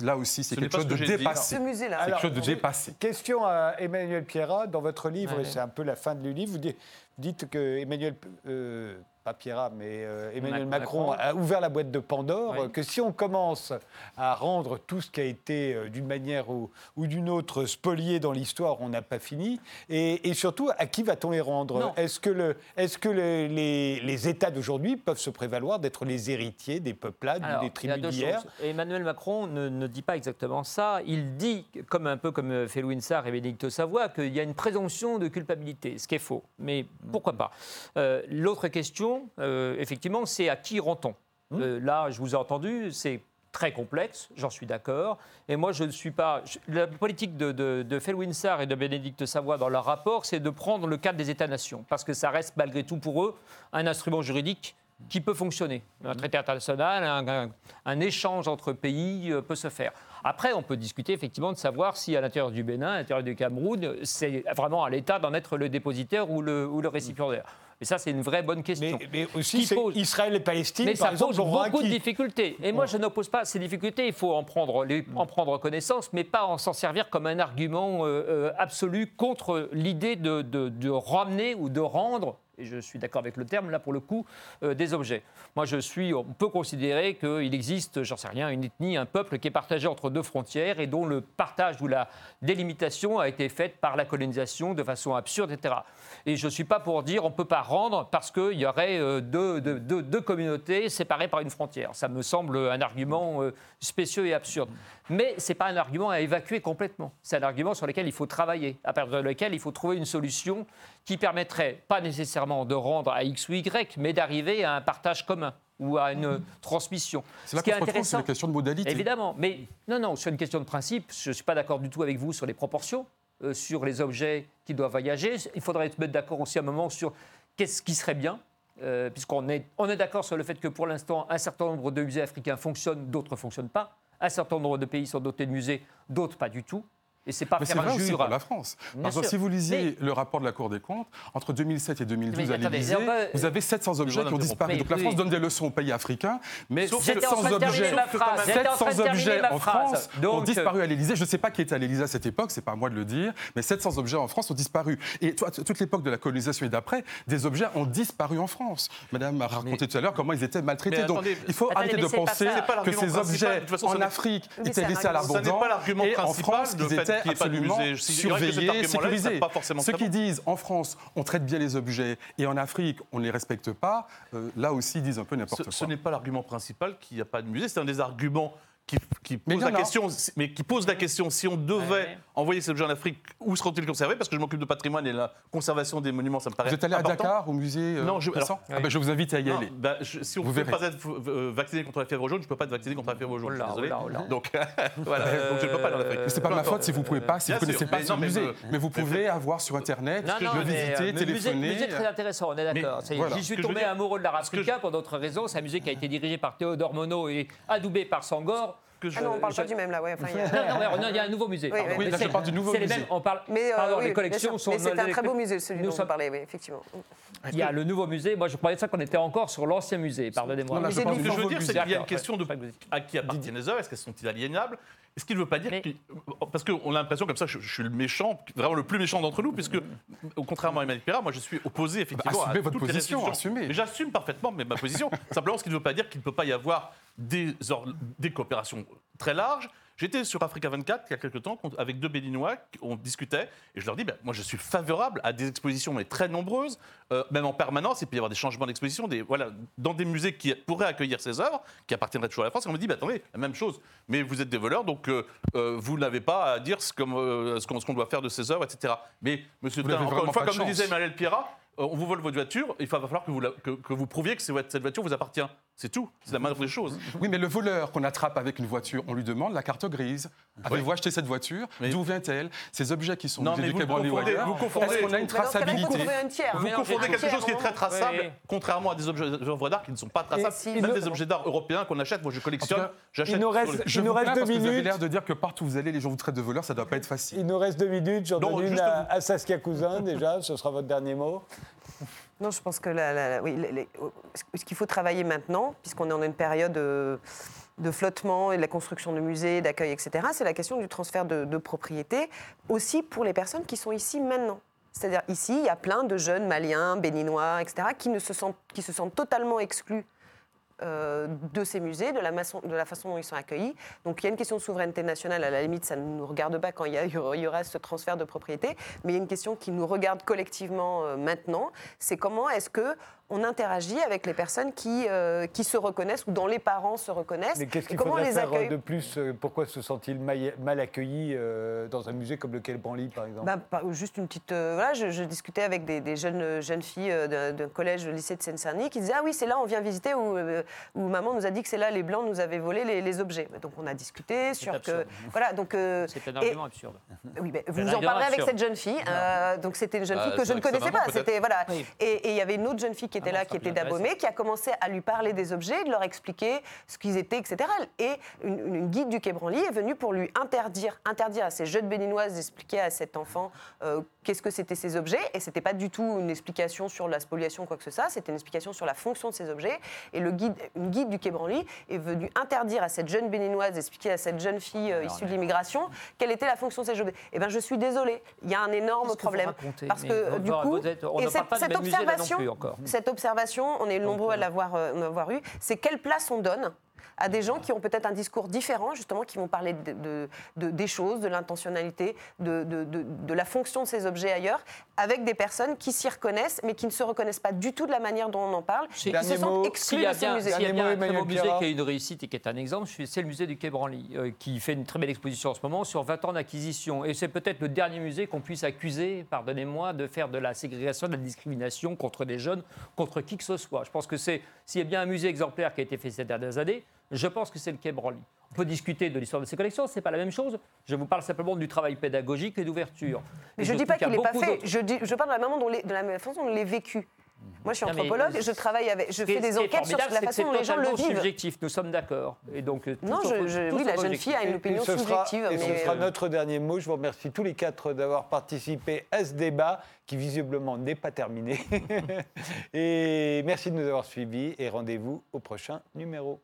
Là aussi, c'est quelque chose ce de dépassé. C'est quelque chose de dépassé. Question à Emmanuel Pierrat. Dans votre livre, Ouais. et c'est un peu la fin du livre, vous dites, vous dites que Emmanuel, euh, pas Pierrat, mais euh, Emmanuel Macron. Macron, a ouvert la boîte de Pandore, Oui. que si on commence à rendre tout ce qui a été euh, d'une manière ou, ou d'une autre spolié dans l'histoire, on n'a pas fini. Et, et surtout, à qui va-t-on les rendre? Est-ce que, le, est-ce que le- les, les États d'aujourd'hui peuvent se prévaloir d'être les héritiers des peuplades ou des tribus d'hier? Emmanuel Macron ne, ne dit pas exactement ça. Il dit, comme un peu comme fait Louis Sarr et Bénédicte Savoie, qu'il y a une présomption de culpabilité, ce qui est faux. Mais pourquoi pas Euh, L'autre question, euh, effectivement, c'est à qui rend-on? Euh, Là, je vous ai entendu, c'est très complexe, j'en suis d'accord. Et moi, je ne suis pas. la politique de, de, de Felwine Sarr et de Bénédicte Savoie dans leur rapport, c'est de prendre le cadre des États-nations, parce que ça reste malgré tout pour eux un instrument juridique qui peut fonctionner. Un traité international, un, un- un échange entre pays peut se faire. Après, on peut discuter effectivement de savoir si à l'intérieur du Bénin, à l'intérieur du Cameroun, c'est vraiment à l'État d'en être le dépositaire ou le, ou le récipiendaire. Et ça, c'est une vraie bonne question. mais, mais aussi, Qui c'est pose- Israël et Palestine, Mais par ça exemple, pose beaucoup de difficultés. Et moi, je n'oppose pas ces difficultés. Il faut en prendre, les- en prendre connaissance, mais pas en s'en servir comme un argument euh, euh, absolu contre l'idée de, de- de ramener ou de rendre. Et je suis d'accord avec le terme, là, pour le coup, euh, des objets. Moi, je suis. On peut considérer qu'il existe, j'en sais rien, une ethnie, un peuple qui est partagé entre deux frontières et dont le partage ou la délimitation a été faite par la colonisation de façon absurde, etc. Et je ne suis pas pour dire on ne peut pas rendre parce qu'il y aurait euh, deux, deux- deux- communautés séparées par une frontière. Ça me semble un argument euh, spécieux et absurde. Mais ce n'est pas un argument à évacuer complètement. C'est un argument sur lequel il faut travailler, à partir de lequel il faut trouver une solution qui permettrait pas nécessairement de rendre à X ou Y, mais d'arriver à un partage commun ou à une transmission. C'est là qu'on se c'est une question de modalité. Évidemment, mais non, non, sur une question de principe, je ne suis pas d'accord du tout avec vous sur les proportions, euh, sur les objets qui doivent voyager. Il faudrait se mettre d'accord aussi à un moment sur qu'est-ce qui serait bien. euh, Puisqu'on est, on est d'accord sur le fait que pour l'instant, un certain nombre de musées africains fonctionnent, d'autres ne fonctionnent pas. Un certain nombre de pays sont dotés de musées, d'autres pas du tout. Et c'est pas Mais c'est faire vrai aussi injure. pour la France. Bien Par exemple, sûr. si vous lisiez le rapport de la Cour des comptes, entre 2007 et 2012 Mais à l'Élysée, va- vous avez 700 objets qui ont disparu. Mais Donc la France oui. donne des leçons aux pays africains, mais Sauf- J'étais en 700 train de terminer objets, ma phrase. J'étais en train de 700 terminer objets ma en. France ont Donc, disparu à l'Élysée. Je ne sais pas qui était à l'Élysée à cette époque, c'est pas à moi de le dire, mais 700 objets en France ont disparu. Et toi, toute l'époque de la colonisation et d'après, des objets ont disparu en France. Madame a raconté tout à l'heure comment ils étaient maltraités. Mais Donc attendez, il faut attendez, arrêter de penser que ces objets De toute façon, ce en Afrique étaient laissés à argument. Ce n'est l'abandon pas l'argument et en France ils étaient pas absolument pas forcément Ceux qui bon. disent en France on traite bien les objets et en Afrique on ne les respecte pas, euh, là aussi ils disent un peu n'importe Ce, ce quoi. n'est pas l'argument principal qu'il n'y a pas de musée, c'est un des arguments qui, pose la question, mais qui pose la question si on devait Ouais. envoyer ces objets en Afrique, où seront-ils conservés? Parce que je m'occupe de patrimoine et la conservation des monuments, ça me paraît Vous êtes allé à. Dakar au musée euh, Non, je- alors- Ah ben, Je vous invite à y Non, aller. bah, je- si on ne peut verrez. pas être euh, vacciné contre la fièvre jaune, je ne peux pas être vacciné contre la fièvre jaune. Oh là, je suis désolé. oh là, oh là. Donc, voilà, donc je ne peux pas aller en Afrique. C'est pas ma faute si vous pouvez pas, si Bien vous connaissez sûr, pas mais ce non, mais musée. Mais vous pouvez avoir sur internet, le euh, visiter, téléphoner. Musée très intéressant, on est d'accord. C'est-. J'y suis tombé amoureux de l'art africain pour d'autres raisons. C'est un musée qui a été dirigé par Théodore Monod et adoubé par Sangor. Que je. Ah non, on parle je- pas du même là, ouais. enfin, il y a- Non, non, non, il y a un nouveau musée. Oui, pardon. oui. Là, je parle du nouveau c'est les musée. mêmes, on parle. Mais, euh, pardon, oui, les collections sont. Mais c'est un très beau musée, celui nous dont vous sommes- parlez, oui, effectivement. Il y a le nouveau musée. Moi, je parlais de ça qu'on était encore sur l'ancien musée. Pardonnez-moi. Ce que je veux nouveau dire, musée. c'est qu'il y a une question de vous- à qui appartiennent les œuvres, est-ce qu'elles sont inaliénables Ce qui ne veut pas dire Mais- que- parce qu'on a l'impression comme ça, je, je suis le méchant, vraiment le plus méchant d'entre nous, puisque au contrairement à Emmanuel Pira, moi je suis opposé effectivement Bah, assumez à votre toutes les position, assumez. J'assume parfaitement mais ma position. Simplement, ce qui ne veut pas dire qu'il ne peut pas y avoir des, or- des coopérations très larges. J'étais sur Africa 24 il y a quelques temps avec deux Béninois, on discutait, et je leur dis, ben, moi je suis favorable à des expositions, mais très nombreuses, euh, même en permanence, il peut y avoir des changements d'exposition, des, voilà, dans des musées qui pourraient accueillir ces œuvres, qui appartiendraient toujours à la France, et on me dit, ben, attendez, la même chose, mais vous êtes des voleurs, donc euh, euh, vous n'avez pas à dire ce qu'on doit faire de ces œuvres, etc. Mais, monsieur Tain, encore une fois, comme le disait Emmanuel Pierrat, on vous vole votre voiture, il va falloir que vous, la- que, que vous prouviez que cette voiture vous appartient. C'est tout, c'est la moindre des choses. Oui, mais le voleur qu'on attrape avec une voiture, on lui demande la carte grise. Avez-vous acheté cette voiture Mais- D'où vient-elle Ces objets qui sont Non, mais du vous ou confondez- vous confondez- Est-ce qu'on a une traçabilité trouver un tiers. Vous confondez quelque chose qui est très traçable, Oui. contrairement à des objets œuvres d'art qui ne sont pas traçables. si, Même des objets d'art européens qu'on achète, moi je collectionne, cas, j'achète. il nous reste- Je Il nous vous reste deux parce que vous avez minutes. l'air de dire que partout où vous allez, les gens vous traitent de voleurs, ça ne doit pas être facile. Il nous reste deux minutes. J'en Non, donne une vous- à Saskia Cousin, déjà. Ce sera votre dernier mot. Non, je pense que ce qu'il faut travailler maintenant, puisqu'on est en une période euh, de flottement et de la construction de musées, d'accueil, etc., c'est la question du transfert de, de propriété, aussi pour les personnes qui sont ici maintenant. C'est-à-dire ici, il y a plein de jeunes maliens, béninois, etc., qui, ne se, sentent, qui se sentent totalement exclus euh, de ces musées, de la, façon dont ils sont accueillis. Donc il y a une question de souveraineté nationale, à la limite, ça ne nous regarde pas quand il y, a- il y aura ce transfert de propriété, mais il y a une question qui nous regarde collectivement euh, maintenant, c'est comment est-ce que on interagit avec les personnes qui, euh, qui se reconnaissent ou dont les parents se reconnaissent Mais qu'est-ce qu'il comment on faudrait les faire accueille de plus euh, Pourquoi se sent-il mal accueilli euh, dans un musée comme le Quai Branly, par exemple? Bah, par- juste une petite. euh, voilà, je, je discutais avec des, des jeunes, jeunes filles euh, d'un collège, lycée de Seine-Saint-Denis qui disaient Ah oui, c'est là, on vient visiter, où, euh, où maman nous a dit que c'est là, les Blancs nous avaient volé les, les objets. Donc on a discuté sur que. absurde. Voilà, donc. euh, C'est un et- absurde. oui, mais vous en parlez avec cette jeune fille. euh, donc c'était une jeune Ah, fille que je ne que va, pas. C'était voilà. Oui. Et et il y avait une autre jeune fille qui était Ah là, qui était d'Abomey, qui a commencé à lui parler des objets, de leur expliquer ce qu'ils étaient, etc. Et une, une guide du Quai Branly est venue pour lui interdire, interdire à ces jeunes béninoises d'expliquer à cet enfant euh, qu'est-ce que c'était ces objets. Et c'était pas du tout une explication sur la spoliation ou quoi que ce soit. C'était une explication sur la fonction de ces objets. Et le guide, une guide du Quai Branly est venue interdire à cette jeune béninoise d'expliquer à cette jeune fille euh, issue de l'immigration quelle était la fonction de ces objets. Eh ben, je suis désolée. Il y a un énorme que problème parce que du coup, vous êtes- on et ne cette, pas de non observation, plus encore. cette observation, on est nombreux à l'avoir euh, l'avoir eu, c'est quelle place on donne à des gens qui ont peut-être un discours différent, justement, qui vont parler de, de- de- des choses, de l'intentionnalité, de, de- de- de la fonction de ces objets ailleurs, avec des personnes qui s'y reconnaissent, mais qui ne se reconnaissent pas du tout de la manière dont on en parle, C'est- qui se sentent exclus de ces bien, musées. s'il y a bien un très beau musée qui a une réussite et qui est un exemple, c'est le musée du Quai Branly, euh, qui fait une très belle exposition en ce moment sur 20 ans d'acquisition. Et c'est peut-être le dernier musée qu'on puisse accuser, pardonnez-moi, de faire de la ségrégation, de la discrimination contre des jeunes, contre qui que ce soit. Je pense que c'est, s'il y a bien un musée exemplaire qui a été fait ces dernières années, je pense que c'est le Quai Branly. On peut discuter de l'histoire de ces collections, c'est pas la même chose. Je vous parle simplement du travail pédagogique et d'ouverture. Mais Et je ne dis pas qu'il n'est pas fait, je, dis- je parle de la, maman dont les- de la façon dont on l'est vécu. Moi, je suis Non, anthropologue, je travaille avec, je fais des enquêtes sur la façon dont les gens le vivent. subjectif, nous sommes d'accord. Et donc, euh, Non, je- je- oui, la jeune fille a une Et opinion sera- subjective. et ce sera euh, notre dernier mot. Je vous remercie tous les quatre d'avoir participé à ce débat qui visiblement n'est pas terminé? et merci de nous avoir suivis et rendez-vous au prochain numéro.